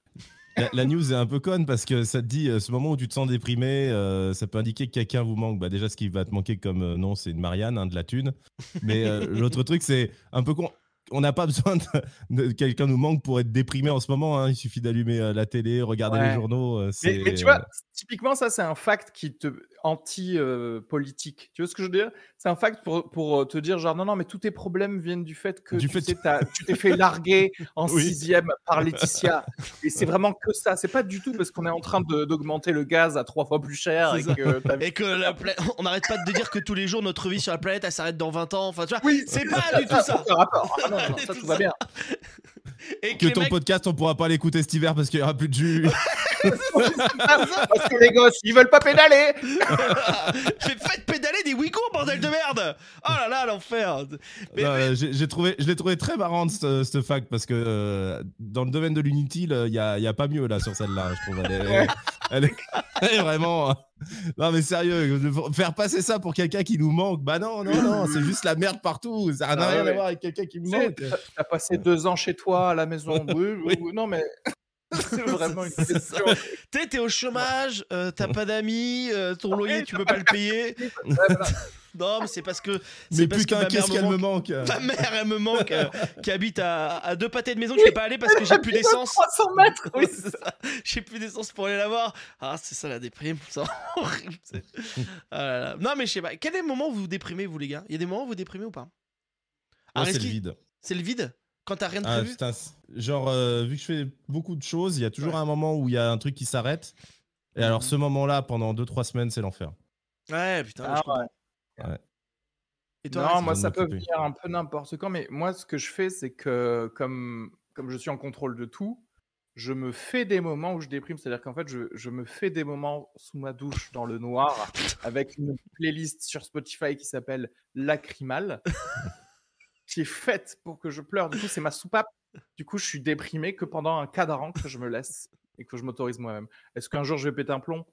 La, la news est un peu conne parce que ça te dit, euh, ce moment où tu te sens déprimé, euh, ça peut indiquer que quelqu'un vous manque. Bah, déjà, ce qui va te manquer comme euh, nom, c'est une Marianne, hein, de la thune. Mais euh, l'autre truc, c'est un peu con. On n'a pas besoin de, de- quelqu'un nous manque pour être déprimé en ce moment. hein. Il suffit d'allumer euh, la télé, regarder Ouais. les journaux. euh, Mais, mais tu vois, typiquement, ça, c'est un fact qui te anti-politique. tu vois ce que je veux dire? C'est un fact pour, pour euh, te dire, genre, non, non, mais tous tes problèmes viennent du fait que Du tu [LAUGHS] t'es fait larguer en Oui. sixième par Laetitia. [LAUGHS] Et c'est vraiment que ça. C'est pas du tout parce qu'on est en train d'augmenter le gaz à trois fois plus cher et que t'as- Et que la pla- on n'arrête pas de dire que tous les jours notre vie sur la planète elle s'arrête dans 20 ans. Enfin, tu vois, Oui, c'est pas du tout ça. rapport. Ah non, non, [LAUGHS] ça, Tout tout va bien. Et que, ton mecs- podcast, on pourra pas l'écouter cet hiver parce qu'il y aura plus de jus. Parce que les gosses, ils veulent pas pédaler. [LAUGHS] Fais- faites pédaler des Ouïghours, bordel de merde Oh là là, l'enfer Mais- mais- euh, j'ai trouvé, je l'ai trouvé très marrante ce, ce fact parce que euh, dans le domaine de l'inutile, il y a, y a pas mieux là sur celle-là, je trouve. Elle est, elle est- elle est vraiment. Non mais sérieux, faire passer ça pour quelqu'un qui nous manque, bah non, non, non, c'est juste la merde partout. Ça n'a Ah rien ouais. à voir avec quelqu'un qui me manque. t'as- passé deux ans chez toi à la maison. [LAUGHS] Oui, oui, non, mais [LAUGHS] c'est vraiment une question. T'es t'es au chômage, euh, t'as pas d'amis, euh, ton loyer tu peux pas le payer. [LAUGHS] Non, mais c'est parce que. Mais c'est parce que putain, ma mère qu'est-ce me qu'elle me manque. manque Ma mère, elle me manque, euh, qui habite à, à deux pâtés de maison, je peux pas aller parce que j'ai plus d'essence. 300 mètres. [LAUGHS] Oui, C'est ça. J'ai plus d'essence pour aller la voir. Ah, c'est ça la déprime, c'est- Ah là là. Non, mais je sais pas. Quel est le moment où vous vous déprimez, vous les gars? Il y a des moments où vous déprimez ou pas? Moi, c'est le vide. C'est le vide? Quand t'as rien de Ah, prévu genre, euh, vu que je fais beaucoup de choses, il y a toujours un moment où il y a un truc qui s'arrête. Et alors, ce moment-là, pendant 2-3 semaines, c'est l'enfer. Ouais, putain, Ah, je ouais. Et toi, Non, moi, ça peut venir un peu n'importe quand, mais moi, ce que je fais, c'est que comme, comme je suis en contrôle de tout, je me fais des moments où je déprime. C'est-à-dire qu'en fait, je, je me fais des moments sous ma douche dans le noir [LAUGHS] avec une playlist sur Spotify qui s'appelle Lacrymal, [LAUGHS] qui est faite pour que je pleure. Du coup, c'est ma soupape. Du coup, je suis déprimé que pendant un cadran que je me laisse et que je m'autorise moi-même. Est-ce qu'un jour, je vais péter un plomb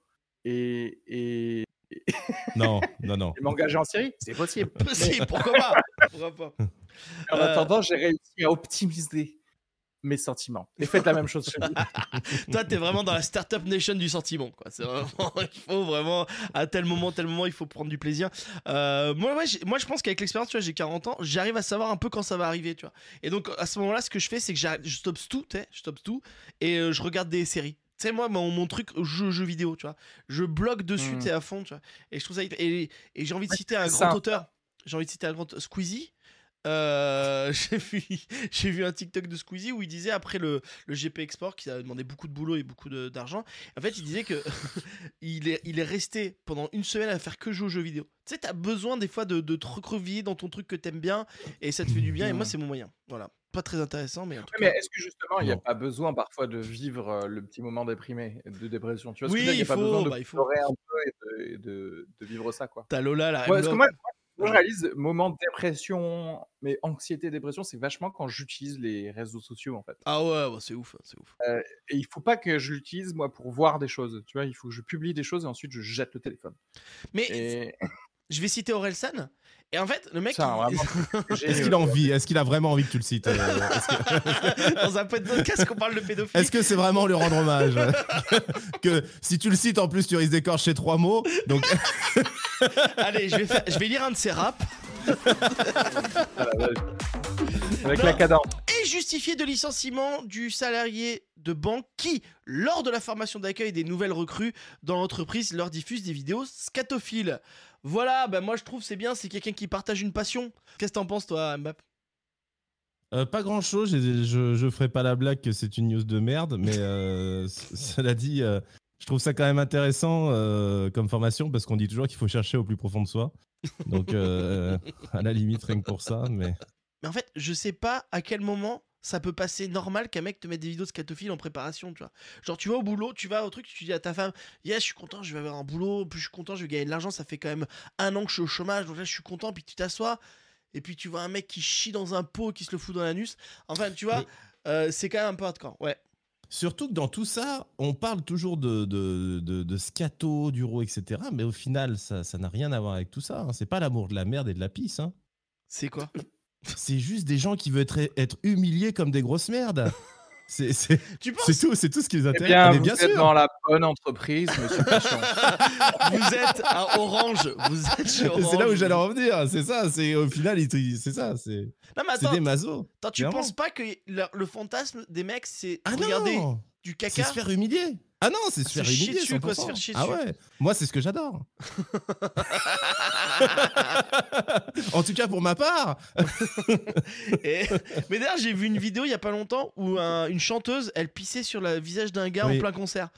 et, et, Non, [LAUGHS] non, non. et m'engager en série? C'est possible. si, pourquoi pas? Pourquoi pas? En Euh, attendant, j'ai réussi à optimiser mes sentiments. Et faites la même chose chez vous. [LAUGHS] Toi, t'es vraiment dans la startup nation du sentiment, quoi. C'est vraiment, [LAUGHS] il faut vraiment, à tel moment, tel moment, il faut prendre du plaisir. Euh, moi, ouais, moi, je pense qu'avec l'expérience, tu vois, j'ai 40 ans, j'arrive à savoir un peu quand ça va arriver, tu vois. Et donc, à ce moment-là, ce que je fais, c'est que je stoppe tout, je stoppe tout, et euh, je regarde des séries. Tu sais, moi, mon, mon truc, jeu, jeu vidéo, tu vois. Je bloque dessus, Mm. tu sais, à fond, tu vois. Et je trouve ça Et, et j'ai envie de citer un grand ça. auteur. J'ai envie de citer un grand Squeezie. Euh, [LAUGHS] j'ai vu, j'ai vu un TikTok de Squeezie où il disait après le, le GP Export qui a demandé beaucoup de boulot et beaucoup de- d'argent. En fait, il disait que [LAUGHS] il est, il est resté pendant une semaine à faire que jouer aux jeux vidéo. Tu sais, t'as besoin des fois de, de te recreviller dans ton truc que t'aimes bien et ça te fait du bien. Et moi, c'est mon moyen. Voilà, pas très intéressant, mais en tout Ouais, mais est-ce que justement, il n'y a pas besoin parfois de vivre euh, le petit moment déprimé, de dépression? Tu vois ce que Oui, Il n'y a pas faut, besoin de bah, il faut. pleurer un peu et de, et de- de vivre ça, quoi. T'as Lola là. Ouais, parce que moi, moi, je réalise, moment de dépression, mais anxiété, dépression, c'est vachement quand j'utilise les réseaux sociaux, en fait. Ah ouais, ouais, c'est ouf, hein, c'est ouf. Et il faut pas que je l'utilise, moi, pour voir des choses. Tu vois, il faut que je publie des choses et ensuite je jette le téléphone. Mais Et [COUGHS] je vais citer Orelsan. Et en fait, le mec. il- [LAUGHS] [LAUGHS] Est-ce qu'il a envie? Est-ce qu'il a vraiment envie que tu le cites euh, que- [LAUGHS] Dans un podcast qu'on parle de pédophilie. Est-ce que c'est vraiment lui rendre hommage? Que si tu le cites en plus, tu risques d'écorcher trois mots. Donc, [LAUGHS] Allez, je vais, faire- je vais lire un de ses raps. Avec Non. la cadence. Et justifié de licenciement du salarié de banque qui, lors de la formation d'accueil des nouvelles recrues dans l'entreprise, leur diffuse des vidéos scatophiles. Voilà, bah moi je trouve c'est bien, c'est quelqu'un qui partage une passion. Qu'est-ce que t'en penses toi, Mbap euh, pas grand chose. Je, je ferai pas la blague que c'est une news de merde, mais euh, [LAUGHS] cela dit, euh, je trouve ça quand même intéressant euh, comme formation parce qu'on dit toujours qu'il faut chercher au plus profond de soi. Donc, euh, à la limite, rien que pour ça. Mais Mais en fait, je sais pas à quel moment ça peut passer normal qu'un mec te mette des vidéos scatophiles en préparation, tu vois. Genre, tu vas au boulot, tu vas au truc, tu dis à ta femme, yes, je suis content, je vais avoir un boulot, plus je suis content, je vais gagner de l'argent, ça fait quand même un an que je suis au chômage, donc là, je suis content, puis tu t'assois, et puis tu vois un mec qui chie dans un pot, qui se le fout dans l'anus. Enfin, tu vois, Mais- euh, c'est quand même un peu hardcore, ouais. Surtout que dans tout ça, on parle toujours de, de, de, de scato, d'euro, etc. Mais au final, ça ça n'a rien à voir avec tout ça. hein. C'est pas l'amour de la merde et de la pisse. hein. C'est quoi? C'est juste des gens qui veulent être, être humiliés comme des grosses merdes. C'est c'est- Tu penses c'est tout, c'est tout ce qui les Eh intéresse. bien, Mais vous bien êtes sûr. dans la bonne entreprise, monsieur [LAUGHS] Pichon. Vous êtes à Orange, vous êtes chez Orange. [LAUGHS] C'est là où j'allais en venir. C'est ça. C'est au final, c'est ça. C'est Non, mais c'est attends, des masos. attends, tu penses pas que le, le fantasme des mecs, c'est Ah regarder non du C'est caca se faire humilier. Ah non, c'est se faire humilier. dessus, quoi, se 100%. faire chier ah dessus. ouais. Moi, c'est ce que j'adore. [LAUGHS] en tout cas, pour ma part. [LAUGHS] Et- Mais d'ailleurs, j'ai vu une vidéo il y a pas longtemps où un- une chanteuse, elle pissait sur le visage d'un gars Oui. en plein concert.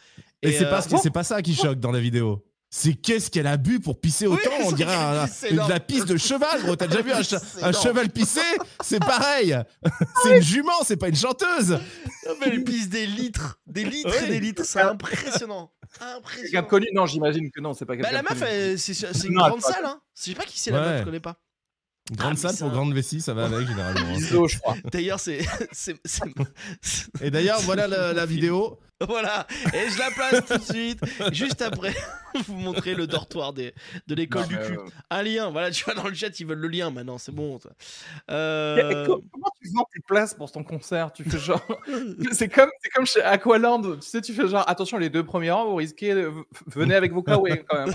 Et, c'est euh, pas, ce que- c'est pas ça qui choque dans la vidéo. C'est qu'est-ce qu'elle a bu pour pisser autant On dirait un- une- de la pisse de cheval, gros. T'as déjà vu un, cheval pisser? C'est pareil. [LAUGHS] C'est une jument, c'est pas une chanteuse. Ah, mais elle pisse des litres, des litres et des litres, c'est impressionnant. Quelqu'un Impressionnant. de connu Non, j'imagine que non, c'est pas Bah, quelqu'un la meuf, c'est une Non, grande pas- salle, hein. Je sais pas qui c'est la Ouais. meuf, je connais pas. Grande mais salle ça- pour grande vessie, ça va avec généralement. Iso, je crois. D'ailleurs, [LAUGHS] c'est. Et d'ailleurs, voilà la, la [LAUGHS] vidéo. [LAUGHS] Voilà, et je la place tout de suite. Juste après, [LAUGHS] vous montrer le dortoir des, de l'école du cul. euh, Un lien, voilà, tu vois dans le chat, ils veulent le lien maintenant, c'est bon. Euh, co- Comment tu vends tes places pour ton concert? Tu fais genre. [LAUGHS] c'est comme, c'est comme chez Aqualand. Tu sais, tu fais genre attention, les deux premiers rangs, vous risquez. de- Venez avec vos kawaii quand même.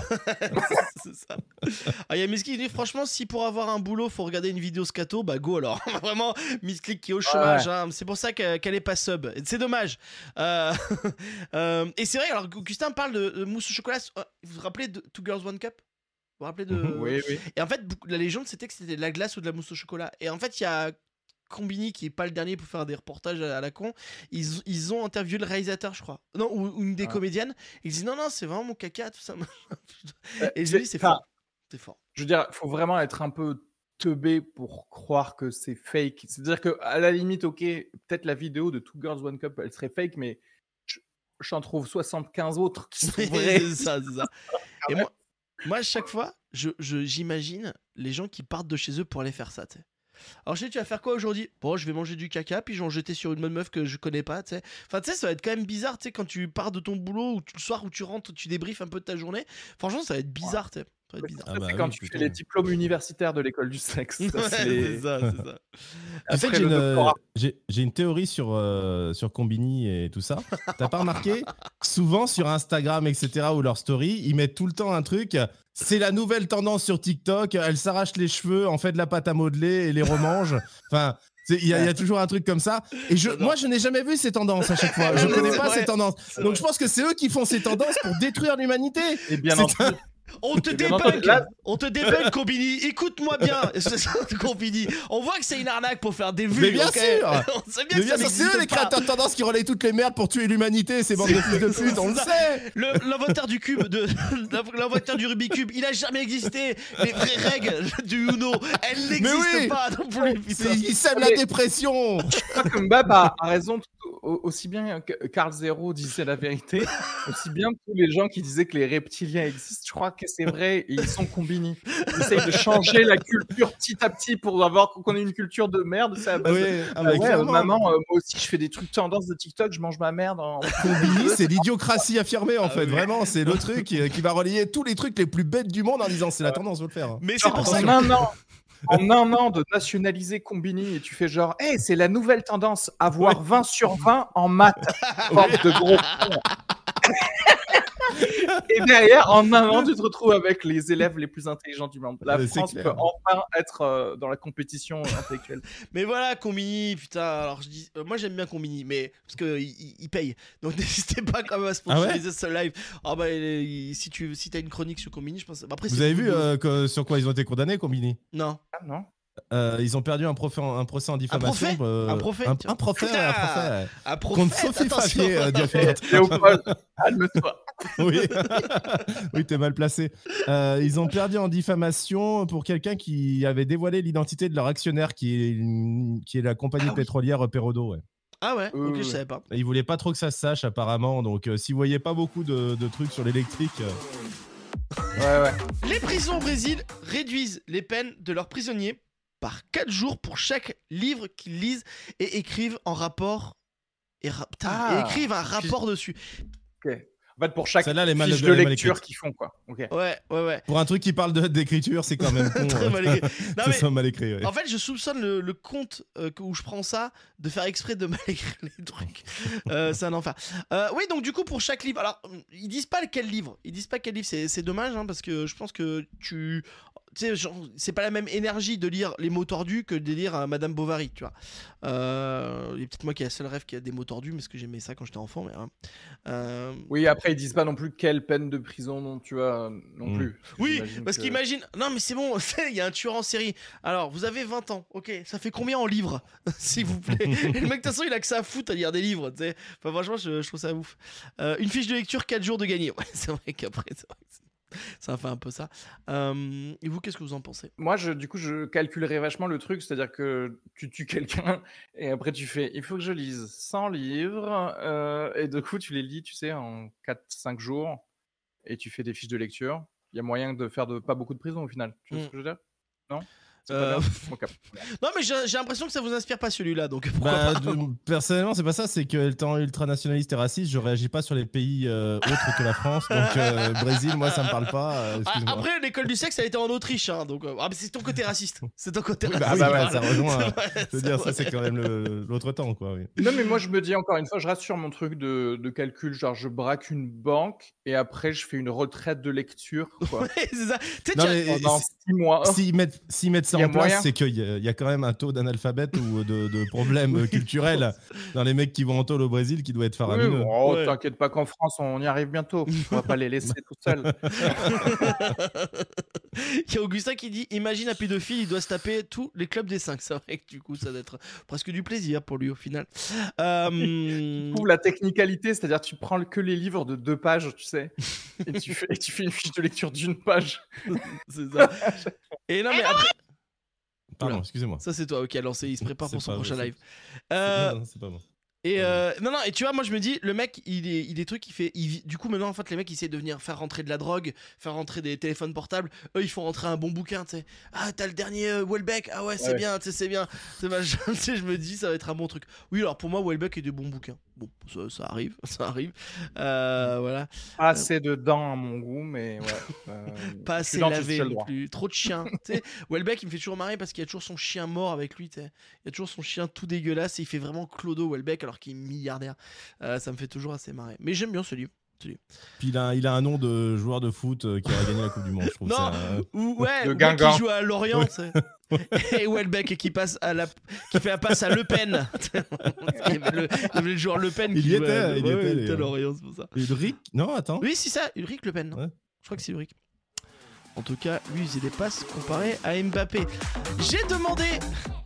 c'est ça. Ah, il y a Misklik qui dit franchement, si pour avoir un boulot, faut regarder une vidéo scato, bah go alors. Vraiment, Misklik qui est au chômage. hein. C'est pour ça que- qu'elle est pas sub. C'est dommage. Euh, [LAUGHS] euh, et c'est vrai, alors Augustin parle de, de mousse au chocolat. Euh, Vous vous rappelez de Two Girls One Cup? Vous vous rappelez de. [LAUGHS] Oui, oui. Et en fait, la légende, c'était que c'était de la glace ou de la mousse au chocolat. Et en fait, il y a Combini, qui est pas le dernier pour faire des reportages à, la con. Ils, ils ont interviewé le réalisateur, je crois. Non, ou, ou une des Ah. comédiennes. Ils disent non, non, c'est vraiment mon caca, tout ça. [LAUGHS] Euh, Et je dis, c'est fort. C'est fort. Je veux dire, il faut vraiment être un peu teubé pour croire que c'est fake. C'est-à-dire que à la limite, ok, peut-être la vidéo de Two Girls One Cup, elle serait fake, mais j'en trouve 75 autres qui sont vraies. c'est ça, c'est ça. [LAUGHS] Et moi, moi, à chaque fois, je, je- j'imagine les gens qui partent de chez eux pour aller faire ça, tu sais. Alors, je sais, tu vas faire quoi aujourd'hui? Bon, je vais manger du caca, puis je vais en jeter sur une bonne meuf que je connais pas, tu sais. Enfin, tu sais, ça va être quand même bizarre, tu sais, quand tu pars de ton boulot ou tu- le soir où tu rentres, tu débriefes un peu de ta journée. Franchement, ça va être bizarre, tu sais. Ça être bizarre. Ah bah c'est quand oui, tu putain. fais les diplômes universitaires de l'école du sexe. [LAUGHS] Ouais, c'est ça, c'est [LAUGHS] ça. Sais Après que j'ai une, j'ai- théorie sur, euh, sur Combini et tout ça. T'as pas remarqué Souvent sur Instagram, etc., ou leur story, ils mettent tout le temps un truc. C'est la nouvelle tendance sur TikTok. Elle s'arrache les cheveux, en fait de la pâte à modeler et les remange. Enfin, il y, a- il y a toujours un truc comme ça. Et je, moi, je n'ai jamais vu ces tendances à chaque fois. Je Ouais, connais pas vrai. ces tendances. Donc vrai. je pense que c'est eux qui font ces tendances pour détruire l'humanité. Et bien entendu, On te [LAUGHS] là- on te débunk, Combini. Écoute-moi bien, [LAUGHS] Combini. On voit que c'est une arnaque pour faire des vues. Mais bien ok sûr. [LAUGHS] On sait bien Mais que ça bien sûr, c'est eux les créateurs de tendance qui relaient toutes les merdes pour tuer l'humanité, ces bandes de fils de pute, on le C'est ça. sait L'inventaire du cube, de l'inventaire du Rubik's Cube, il a jamais existé. Les vraies règles du Uno, elles n'existent oui. pas non plus. Ils sèment la dépression Je crois que Mbab a, raison, aussi bien que Carl Zero disait la vérité, aussi bien tous les gens qui disaient que les reptiliens existent, je crois que c'est vrai, ils sont combinés. Ils essayent de changer la culture petit à petit pour avoir qu'on ait une culture de merde. Ça, Ah oui, ah Ah bah, ouais, euh, maman, euh, moi aussi je fais des trucs tendance de TikTok, je mange ma merde. En... [LAUGHS] Combini, c'est l'idiocratie affirmée en Ah fait, vraiment, c'est le truc qui, qui va relier tous les trucs les plus bêtes du monde en disant c'est la tendance, faut le faire. Mais c'est pour ça en que. un an, en un an de nationaliser Combini et tu fais genre, hey, c'est la nouvelle tendance, avoir 20 sur 20 en maths. [LAUGHS] De gros. [LAUGHS] Et derrière, en un an, tu te retrouves avec les élèves les plus intelligents du monde. La Mais France peut enfin être euh, dans la compétition intellectuelle. [LAUGHS] Mais voilà, Combini, putain. Alors je dis, euh, moi j'aime bien Combini, mais parce que il, paye. Donc [LAUGHS] n'hésitez pas quand même à sponsoriser ce live. Ah bah il- il- si tu si t'as une chronique sur Combini, je pense. bah, après, Vous avez vu euh, que- sur quoi ils ont été condamnés, Combini? Non. Ah non Euh, Ils ont perdu un, procès en- un procès en diffamation. profet euh, Un profet, Un, un profet, Putain un profet. Un Contre Sophie. Favier, euh, [LAUGHS] calme-toi. [LAUGHS] oui, [LAUGHS] oui t'es mal placé. Euh, ils ont perdu en diffamation pour quelqu'un qui avait dévoilé l'identité de leur actionnaire, qui est, une- qui est la compagnie Ah oui. pétrolière Perodo. Ouais. Ah ouais, Euh, ok, je savais pas. Et Ils voulaient pas trop que ça se sache apparemment, donc euh, si vous voyez pas beaucoup de, de trucs sur l'électrique, euh, Ouais, ouais. Les prisons au Brésil réduisent les peines de leurs prisonniers par 4 jours pour chaque livre qu'ils lisent et écrivent en rapport. Et, ra- putain, Ah, et écrivent un rapport dessus. Ok. En fait, pour chaque Celle-là, elle est mal- fiche de lecture qu'ils font, quoi. Ok. Ouais, ouais, ouais. pour un truc qui parle de- d'écriture, c'est quand même [LAUGHS] con. Très euh, mal écrit. [LAUGHS] Non, mais mal écrit. ouais. en fait, je soupçonne le, le compte euh, que- où je prends ça de faire exprès de mal [LAUGHS] écrire les trucs. Euh, c'est un enfer. Euh, oui, donc du coup, pour chaque livre. Alors, ils disent pas quel livre. Ils disent pas quel livre. C'est c'est dommage, hein, parce que je pense que tu. Tu sais, genre, c'est pas la même énergie de lire Les mots tordus que de lire euh, Madame Bovary, tu vois. Euh, Il y a peut-être moi qui ai la seule rêve qui a des mots tordus, parce que j'aimais ça quand j'étais enfant. Mais, hein. Euh, Oui, après, ils disent pas non plus quelle peine de prison, non, tu vois, non Mm. plus. Oui, parce que- qu'imagine. Non, mais c'est bon, [LAUGHS] il y a un tueur en série. Alors, vous avez 20 ans, ok, ça fait combien en livres [LAUGHS] S'il vous plaît? Et le mec, de toute façon, il a que ça à foutre à lire des livres, tu sais. Enfin, franchement, je, je trouve ça ouf. Euh, une fiche de lecture, 4 jours de gagner. Ouais, [LAUGHS] c'est vrai qu'après, c'est vrai que c'est- [LAUGHS] ça fait un peu ça. Euh, et vous, qu'est-ce que vous en pensez? Moi, je, du coup, je calculerais vachement le truc, c'est-à-dire que tu tues quelqu'un [LAUGHS] et après tu fais, il faut que je lise 100 livres euh, et du coup, tu les lis, tu sais, en 4-5 jours et tu fais des fiches de lecture. Il y a moyen de faire de, pas beaucoup de prison au final. Tu vois Mm. ce que je veux dire? Non? Euh. [LAUGHS] Non, mais j'ai l'impression que ça vous inspire pas celui-là, donc pourquoi Bah, pas de- personnellement, c'est pas ça, c'est que étant ultranationaliste et raciste, je réagis pas sur les pays euh, autres que la France. Donc, euh, [LAUGHS] Brésil, moi, ça me parle pas. euh, Ah. Après, l'école du sexe, elle était en Autriche, hein, donc euh, ah, c'est ton côté raciste. C'est ton côté Oui, bah, raciste. oui, bah, ça [LAUGHS] rejoint, euh, Je veux dire, ça, c'est quand même l'autre temps, quoi. Oui. Non, mais moi, je me dis encore une fois, je reste sur mon truc de, de calcul. Genre, je braque une banque et après, je fais une retraite de lecture quoi, Ouais, c'est ça. Tu sais, Non, mais pendant 6 mois. S'ils mettent, s'ils mettent ça en place, c'est qu'il y, a- il y a quand même un taux d'analphabète ou de, de problèmes Oui, culturels [LAUGHS] dans les mecs qui vont en tôle au Brésil qui doit être Oui, faramineux. oh, Ouais. T'inquiète pas qu'en France, on y arrive bientôt. On va pas les laisser tout seuls. [LAUGHS] Il y a Augustin qui dit Imagine un pédophile, il doit se taper tous les clubs des 5. C'est vrai que du coup, ça doit être presque du plaisir pour lui au final. [LAUGHS] Euh, Ou la technicalité, c'est-à-dire tu prends que les livres de deux pages, tu sais, et tu fais, et tu fais une fiche de lecture d'une page. c'est ça. Et non, mais après. Pardon, excusez-moi. Ça, c'est toi, ok, lancé. Il se [LAUGHS] prépare pour son prochain live. Euh, Non, [LAUGHS] non, c'est pas bon. Et euh, non non et tu vois moi je me dis le mec il est il est trucs il fait il vit- du coup maintenant en fait les mecs ils essaient de venir faire rentrer de la drogue faire rentrer des téléphones portables. Eux ils font rentrer un bon bouquin tu sais. Ah t'as le dernier euh, Welbeck. Ah ouais c'est Ouais. bien tu sais c'est bien. C'est machin [LAUGHS] tu sais je me dis ça va être un bon truc. Oui alors pour moi Welbeck est des bons bouquins. Bon ça, ça arrive [LAUGHS] ça arrive. Euh, voilà. Pas assez de dents à mon goût, mais ouais. [LAUGHS] euh, pas assez lavé non plus. Trop de chiens tu sais. Welbeck il me fait toujours marrer parce qu'il y a toujours son chien mort avec lui tu sais. Il y a toujours son chien tout dégueulasse et il fait vraiment Clodo Welbeck. Alors qu'il est milliardaire Euh, ça me fait toujours assez marrer mais j'aime bien ce livre Puis il a, il a un nom de joueur de foot euh, qui a gagné la Coupe du Monde, je trouve. Non. ça, euh, Ou ouais, Le ou qui joue à Lorient, [LAUGHS] et Welbeck qui passe à la, qui fait la passe à Le Pen. [LAUGHS] il, y avait le, le joueur Le Pen. Il qui y jouait à- était, il y ouais, était, était. Lorient, c'est pour ça. Ulrich Non, attends. Oui, c'est ça, Ulrich Le Pen. Je crois que c'est Ulrich. En tout cas, lui, il faisait des passes comparé à Mbappé. J'ai demandé,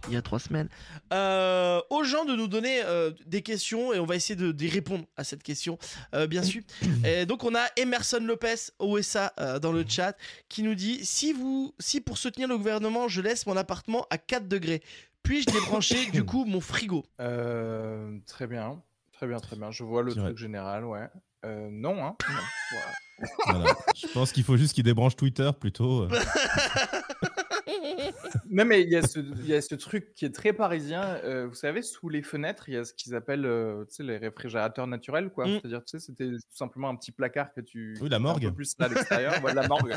il y a trois semaines, euh, aux gens de nous donner euh, des questions et on va essayer de- d'y répondre à cette question, euh, bien sûr. Et donc, on a Emerson Lopez, OSA, euh, dans le chat, qui nous dit si, vous, si pour soutenir le gouvernement, je laisse mon appartement à 4 degrés, puis-je débrancher du coup mon frigo? Euh, très bien, très bien, très bien. Je vois le truc général, ouais. Euh, non, hein. non, voilà. Voilà. Je pense qu'il faut juste qu'il débranche Twitter plutôt. [LAUGHS] Non, mais il y, a ce- il y a ce truc qui est très parisien. euh, vous savez, sous les fenêtres, il y a ce qu'ils appellent euh, les réfrigérateurs naturels. quoi. Mm. C'est-à-dire, tu sais, c'était tout simplement un petit placard que tu. Oui, la un morgue. peu plus à l'extérieur, voilà, la morgue.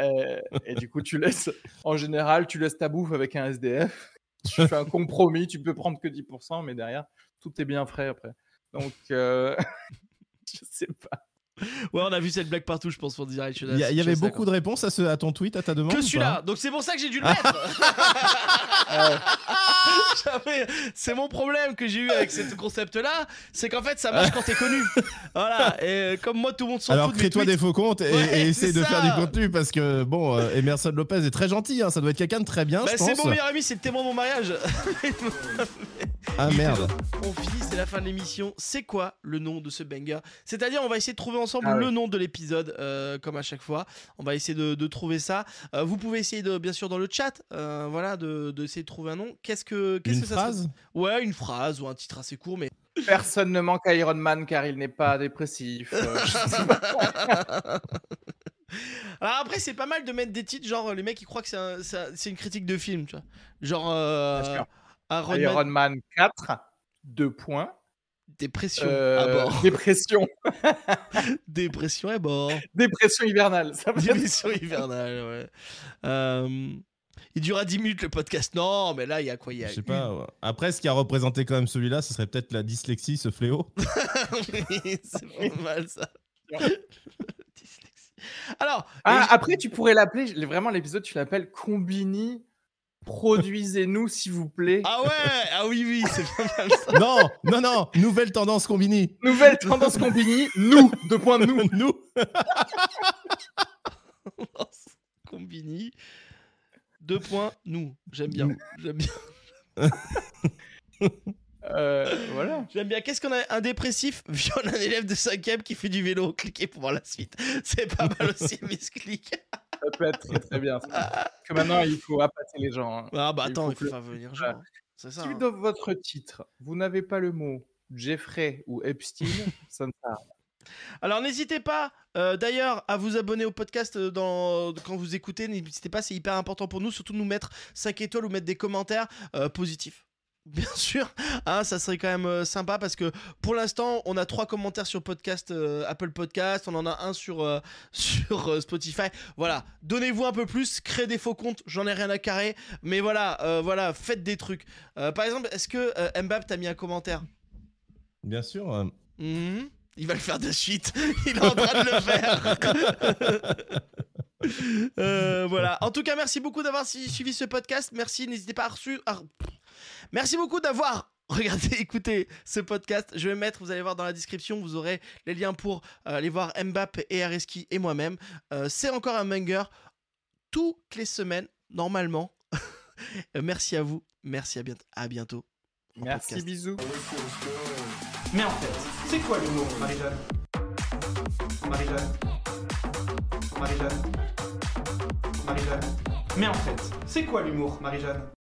Euh, et du coup, tu laisses. En général, tu laisses ta bouffe avec un SDF. Tu fais un compromis, tu peux prendre que 10%, mais derrière, tout est bien frais après. Donc, [LAUGHS] je sais pas. Ouais, on a vu cette blague partout, je pense, pour dire. je suis Il y, avait beaucoup de réponses à, ce, à ton tweet, à ta demande Que celui-là, donc c'est pour ça que j'ai dû le mettre. [LAUGHS] Euh, [LAUGHS] c'est mon problème que j'ai eu avec ce concept-là, c'est qu'en fait ça marche quand t'es connu. [LAUGHS] Voilà, et comme moi tout le monde s'en Alors fout mes crée-toi des faux comptes et, Ouais, et c'est de ça. faire du contenu parce que bon, euh, Emerson Lopez est très gentil, hein, ça doit être quelqu'un de très bien, Bah, c'est mon meilleur ami, c'est le témoin de mon mariage. Ah merde. On c'est la fin de l'émission. C'est quoi le nom de ce banger? C'est-à-dire, on va essayer de trouver ensemble Ah le nom de l'épisode, euh, comme à chaque fois. On va essayer de, de trouver ça. Euh, vous pouvez essayer, de, bien sûr, dans le chat, euh, voilà, de, de essayer de trouver un nom. Qu'est-ce que, qu'est-ce que ça phrase? Ouais, une phrase ou un titre assez court, mais Personne ne manque à Iron Man car il n'est pas dépressif. Euh. [LAUGHS] Alors après, c'est pas mal de mettre des titres, genre les mecs ils croient que c'est un- c'est un- c'est une critique de film, tu vois. Genre euh, Iron Man, Man 4, deux points. dépression Euh, à bord. dépression. [LAUGHS] Dépression à bord. Dépression hivernale. Ça veut dire Dépression hivernale, ouais. Euh, il durera 10 minutes le podcast. Non, mais là, il y a quoi? Il y a Je sais pas. ouais. Après, ce qui a représenté quand même celui-là, ce serait peut-être la dyslexie, ce fléau. [LAUGHS] Oui, c'est pas mal ça. Dyslexie. Alors, Ah, après, tu pourrais l'appeler, vraiment l'épisode, tu l'appelles Combini. Produisez-nous, s'il vous plaît. ah ouais, ah oui, oui, c'est pas mal ça. [LAUGHS] non, non, non, nouvelle tendance combini. Nouvelle tendance Combini, nous, deux points de nous. [LAUGHS] [LAUGHS] Nous. Combini. Deux points, nous. J'aime bien. J'aime bien. Euh, voilà. J'aime bien. Qu'est-ce qu'on a? Un dépressif? Viole un élève de 5ème qui fait du vélo. Cliquez pour voir la suite. C'est pas mal aussi, misclick. Ça peut être très très bien. Que maintenant, il faut appâter les gens. hein. Ah bah Il attends, faut il faut que- faire venir gens. C'est ça. Si hein. dans votre titre, vous n'avez pas le mot Jeffrey ou Epstein, [LAUGHS] ça ne sert. Alors n'hésitez pas, euh, d'ailleurs, à vous abonner au podcast euh, dans... quand vous écoutez. N'hésitez pas, c'est hyper important pour nous, surtout nous mettre 5 étoiles ou mettre des commentaires euh, positifs. Bien sûr, hein, ça serait quand même euh, sympa parce que pour l'instant, on a trois commentaires sur podcast euh, Apple Podcast, on en a un sur, euh, [LAUGHS] sur Spotify. Voilà, donnez-vous un peu plus, créez des faux comptes, j'en ai rien à carrer, mais voilà, voilà, faites des trucs. Par exemple, est-ce que Mbappé t'a mis un commentaire? Bien sûr. Mhm. Il va le faire de suite. [LAUGHS] Il est en train de le faire. [LAUGHS] Euh, voilà. En tout cas, merci beaucoup d'avoir su- suivi ce podcast. Merci. N'hésitez pas à reçu. à- Merci beaucoup d'avoir [LAUGHS] regardé, écouté ce podcast. Je vais mettre, vous allez voir dans la description, vous aurez les liens pour euh, aller voir Mbappé et Areski et moi-même. Euh, C'est encore un banger toutes les semaines, normalement. [LAUGHS] Euh, merci à vous. Merci à bientôt. À bientôt. en Merci, podcast. bisous. Mais en fait, c'est quoi l'humour, Marie-Jeanne? Marie-Jeanne? Marie-Jeanne? Mais en fait, c'est quoi l'humour, Marie-Jeanne?